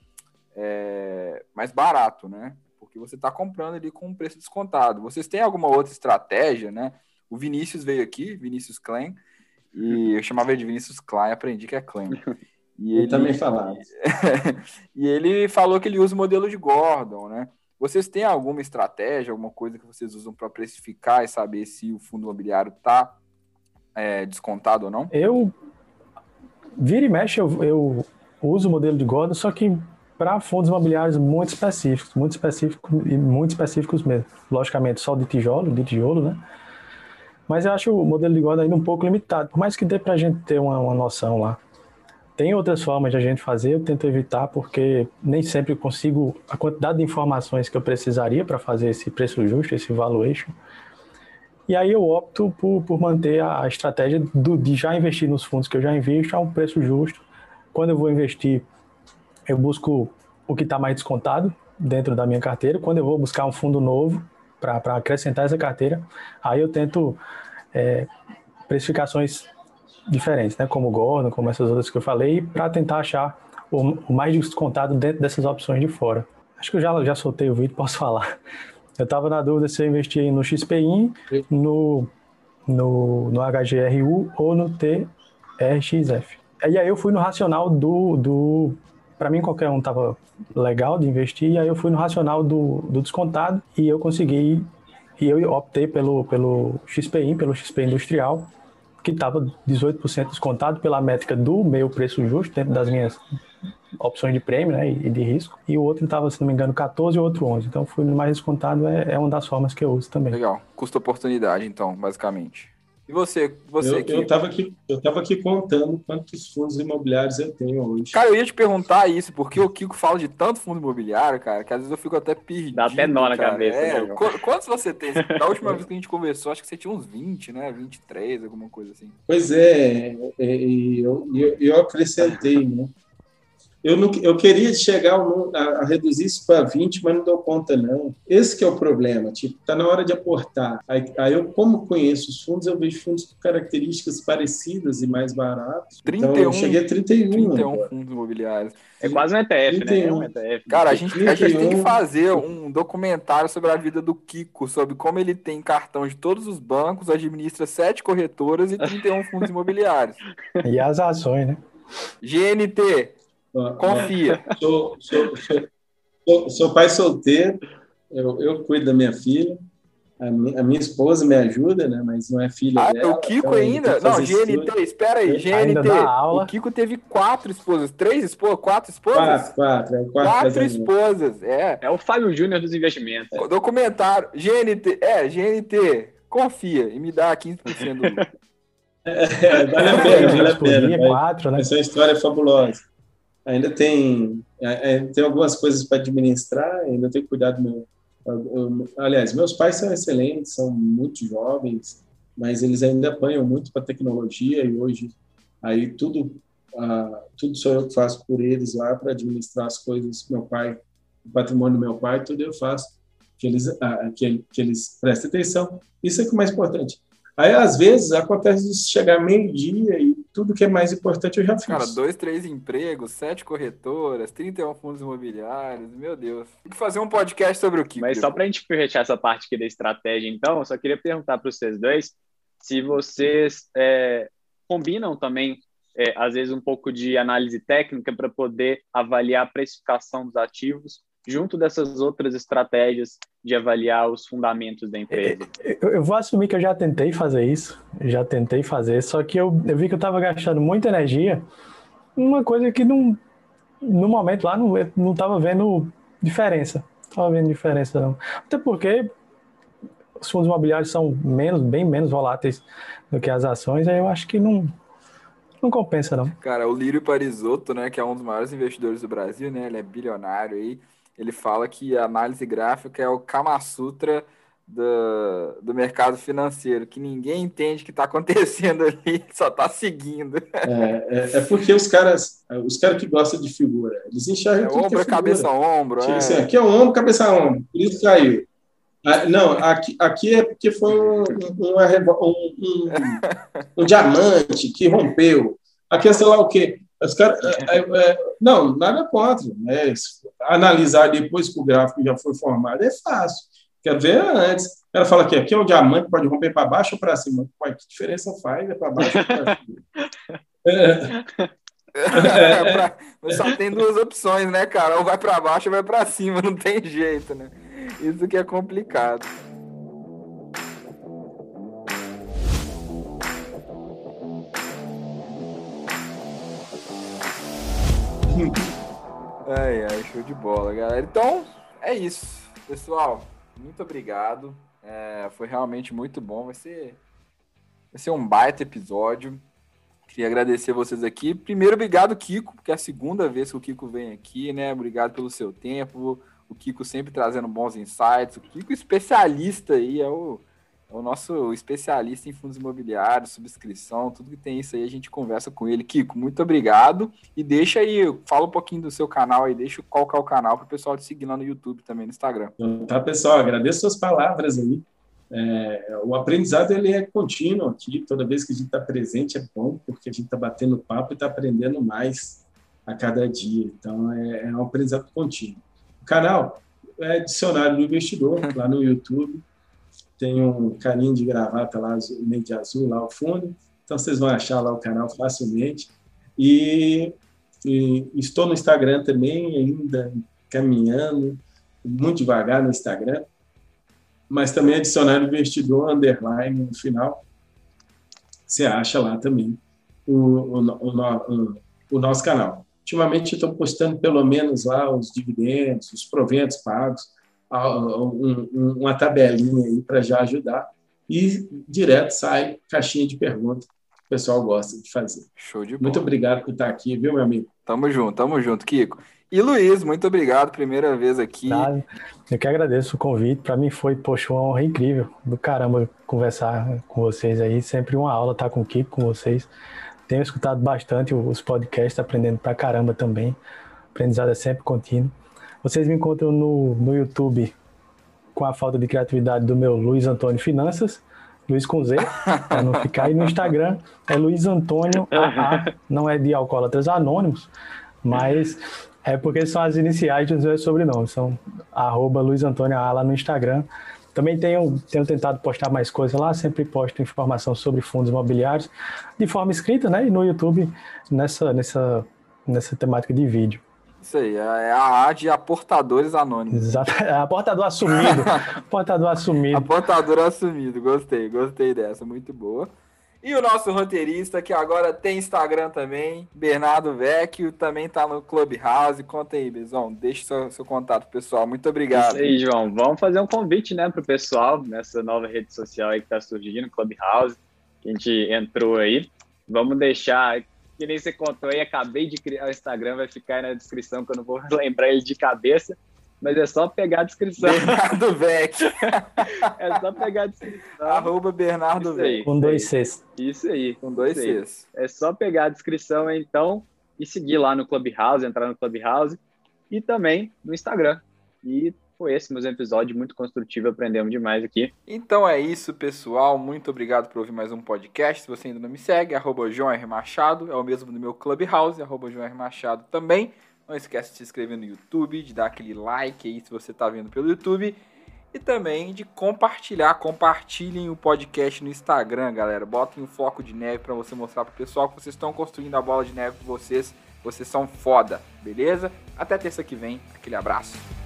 é, mais barato, né? porque você está comprando ali com um preço descontado. Vocês têm alguma outra estratégia, né? O Vinícius veio aqui, Vinícius Klein, e eu chamava ele de Vinícius Klein, aprendi que é Klein. E ele também falava. e ele falou que ele usa o modelo de Gordon, né? Vocês têm alguma estratégia, alguma coisa que vocês usam para precificar e saber se o fundo imobiliário está é, descontado ou não? Eu vira e mexe, eu, eu uso o modelo de Gordon, só que para fundos imobiliários muito específicos, muito específicos e muito específicos mesmo. Logicamente, só de tijolo, de tijolo, né? Mas eu acho o modelo de Gordon ainda um pouco limitado, por mais que dê para a gente ter uma, uma noção lá. Tem outras formas de a gente fazer, eu tento evitar, porque nem sempre eu consigo a quantidade de informações que eu precisaria para fazer esse preço justo, esse valuation. E aí eu opto por, por manter a, estratégia do, de já investir nos fundos que eu já invisto a um preço justo, quando eu vou investir, eu busco o que está mais descontado dentro da minha carteira. Quando eu vou buscar um fundo novo para acrescentar essa carteira, aí eu tento é, precificações diferentes, né? Como o Gordon, como essas outras que eu falei, para tentar achar o, o, mais descontado dentro dessas opções de fora. Acho que eu já, já soltei o vídeo, posso falar. Eu estava na dúvida se eu investia no XPIN, no, no, no HGRU ou no TRXF. E aí eu fui no racional do, do para mim qualquer um tava legal de investir, e aí eu fui no racional do, do descontado e eu consegui, e eu optei pelo, pelo XPI, pelo XP Industrial, que estava 18% descontado pela métrica do meu preço justo, dentro das minhas opções de prêmio né, e de risco, e o outro estava, se não me engano, 14 e o outro 11. Então, fui no mais descontado, é, é uma das formas que eu uso também. Legal. Custo-oportunidade, então, basicamente. E você, você eu, eu tava aqui, eu tava aqui contando quantos fundos imobiliários eu tenho hoje. Cara, eu ia te perguntar isso, porque o Kiko fala de tanto fundo imobiliário, cara, que às vezes eu fico até perdido. Dá até nó na cara. cabeça. É, né, quantos você tem? Da última vez que a gente conversou, acho que você tinha uns 20, né? 23, alguma coisa assim. Pois é, é eu, eu, eu acrescentei, né? Eu, não, eu queria chegar a, a, reduzir isso para 20, mas não dou conta, não. Esse que é o problema. Tipo, está na hora de aportar. Aí, aí, eu, como conheço os fundos, eu vejo fundos com características parecidas e mais baratos. 31, então, eu cheguei a 31. 31 agora. fundos imobiliários. É quase um ETF, 31. né? É um ETF. Cara, a gente, a gente tem que fazer um documentário sobre a vida do Kiko, sobre como ele tem cartão de todos os bancos, administra sete corretoras e 31 fundos imobiliários. E as ações, né? GNT, Confia. Sou, sou, sou, sou, pai solteiro, eu, eu cuido da minha filha. A minha, a minha, esposa me ajuda, né? Mas não é filha ah, dela. O Kiko então ainda? Não, GNT, espera aí, GNT. O Kiko teve quatro esposas, três esposas, quatro esposas? Quatro, quatro. É quatro, quatro esposas, é. É o Fábio Júnior dos investimentos. É. Documentário, GNT, é, GNT, confia e me dá 15% do... é, vale a pena, vale a pena. Quatro, né? Essa história é fabulosa ainda tem, é, é, tem algumas coisas para administrar, ainda tenho que cuidar do meu. Eu, aliás, meus pais são excelentes, são muito jovens, mas eles ainda apanham muito para tecnologia e hoje aí tudo tudo sou eu que faço por eles lá para administrar as coisas meu pai o patrimônio do meu pai tudo eu faço que eles que, que eles prestem atenção isso é o é mais importante Aí, às vezes, acontece de chegar meio-dia e tudo que é mais importante eu já fiz. Cara, dois, três empregos, sete corretoras, 31 fundos imobiliários, meu Deus. Tem que fazer um podcast sobre o que. Mas só para a gente fechar essa parte aqui da estratégia, então, eu só queria perguntar para vocês dois se vocês é, combinam também, é, às vezes, um pouco de análise técnica para poder avaliar a precificação dos ativos junto dessas outras estratégias de avaliar os fundamentos da empresa? Eu, eu, vou assumir que eu já tentei fazer isso, já tentei fazer, só que eu, eu vi que eu estava gastando muita energia uma coisa que não, no momento lá não, não estava vendo diferença, estava vendo diferença não. Até porque os fundos imobiliários são menos, bem menos voláteis do que as ações, aí eu acho que não, não compensa, não. Cara, o Lírio Parisotto, né, que é um dos maiores investidores do Brasil, né, ele é bilionário aí, ele fala que a análise gráfica é o Kama Sutra do, do mercado financeiro, que ninguém entende o que está acontecendo ali, só está seguindo. É, é, é, porque os caras, os caras que gostam de figura, eles enxergam é, tudo ombro, que é cabeça, ombro. Tipo, é. Assim, aqui é o ombro, cabeça, ombro, por isso caiu. Ah, não, aqui, aqui é porque foi um, um, um, um diamante que rompeu. Aqui é sei lá o quê. Os cara, é, é, é, não, nada contra. Né? Analisar depois que o gráfico já foi formado é fácil. Quer ver antes. Ela fala que aqui é um diamante, pode romper para baixo ou para cima. Que diferença faz? É para baixo ou para cima? É, pra, só tem duas opções, né, cara? Ou vai para baixo ou vai para cima, não tem jeito, né? Isso que é complicado. Ai, ai, show de bola, galera. Então, é isso. Pessoal, muito obrigado. É, foi realmente muito bom. Vai ser, vai ser um baita episódio. Queria agradecer vocês aqui. Primeiro, obrigado, Kiko, porque é a segunda vez que o Kiko vem aqui, né? Obrigado pelo seu tempo. O Kiko sempre trazendo bons insights. O Kiko especialista aí, é o, o nosso especialista em fundos imobiliários, subscrição, tudo que tem isso aí, a gente conversa com ele. Kiko, muito obrigado. E deixa aí, fala um pouquinho do seu canal aí, deixa qual que é o canal para o pessoal te seguir lá no YouTube também, no Instagram. Então, tá, pessoal, agradeço suas palavras aí. É, o aprendizado ele é contínuo aqui, toda vez que a gente está presente é bom, porque a gente está batendo papo e está aprendendo mais a cada dia. Então, é, é um aprendizado contínuo. O canal é Dicionário do Investidor, lá no YouTube tem um carinho de gravata lá, meio de azul lá ao fundo. Então vocês vão achar lá o canal facilmente. E, e estou no Instagram também, ainda caminhando, muito devagar no Instagram, mas também adicionar o investidor underline no final. Você acha lá também o, o, o, o nosso canal. Ultimamente estou postando pelo menos lá os dividendos, os proventos pagos um, uma tabelinha aí para já ajudar. E direto sai caixinha de perguntas que o pessoal gosta de fazer. Show de bola. Muito obrigado por estar aqui, viu, meu amigo? Tamo junto, tamo junto, Kiko. E Luiz, muito obrigado, primeira vez aqui. eu que agradeço o convite. Para mim foi, poxa, uma honra incrível do caramba conversar com vocês aí. Sempre uma aula estar com o Kiko, com vocês. Tenho escutado bastante os podcasts, aprendendo pra caramba também. O aprendizado é sempre contínuo. Vocês me encontram no, no YouTube com a falta de criatividade do meu Luiz Antônio Finanças, Luiz com Z, para não ficar. E no Instagram é Luiz Antônio AA, não é de Alcoólatras Anônimos, mas é porque são as iniciais dos meus sobrenomes, são arroba Luiz Antônio AA lá no Instagram. Também tenho, tenho tentado postar mais coisas lá, sempre posto informação sobre fundos imobiliários de forma escrita, né? E no YouTube nessa, nessa, nessa temática de vídeo. Isso aí, é a A de aportadores anônimos. Exato, é aportador assumido. aportador assumido. Aportador assumido, gostei, gostei dessa, muito boa. E o nosso roteirista, que agora tem Instagram também, Bernardo Vecchio, também tá no Clubhouse. Conta aí, Bezão, deixa seu, seu contato pessoal. Muito obrigado. Isso aí, João. Vamos fazer um convite, né, pro pessoal nessa nova rede social aí que tá surgindo, Clubhouse, que a gente entrou aí. Vamos deixar que nem você contou aí, acabei de criar o Instagram, vai ficar aí na descrição, que eu não vou lembrar ele de cabeça, mas é só pegar a descrição. Bernardo Vec. é só pegar a descrição. Arroba Bernardo Vec. Com dois Cs. Isso aí. Com dois Cs. É só pegar a descrição, então, e seguir lá no Clubhouse, entrar no Clubhouse, e também no Instagram. E foi esse meu episódio muito construtivo, aprendemos demais aqui. Então é isso, pessoal. Muito obrigado por ouvir mais um podcast. Se você ainda não me segue, arroba João R. Machado, é o mesmo do meu Clubhouse, arroba João R. Machado também. Não esquece de se inscrever no YouTube, de dar aquele like aí se você está vendo pelo YouTube. E também de compartilhar, compartilhem o podcast no Instagram, galera. Botem um floco de neve para você mostrar pro pessoal que vocês estão construindo a bola de neve com vocês. Vocês são foda, beleza? Até terça que vem. Aquele abraço.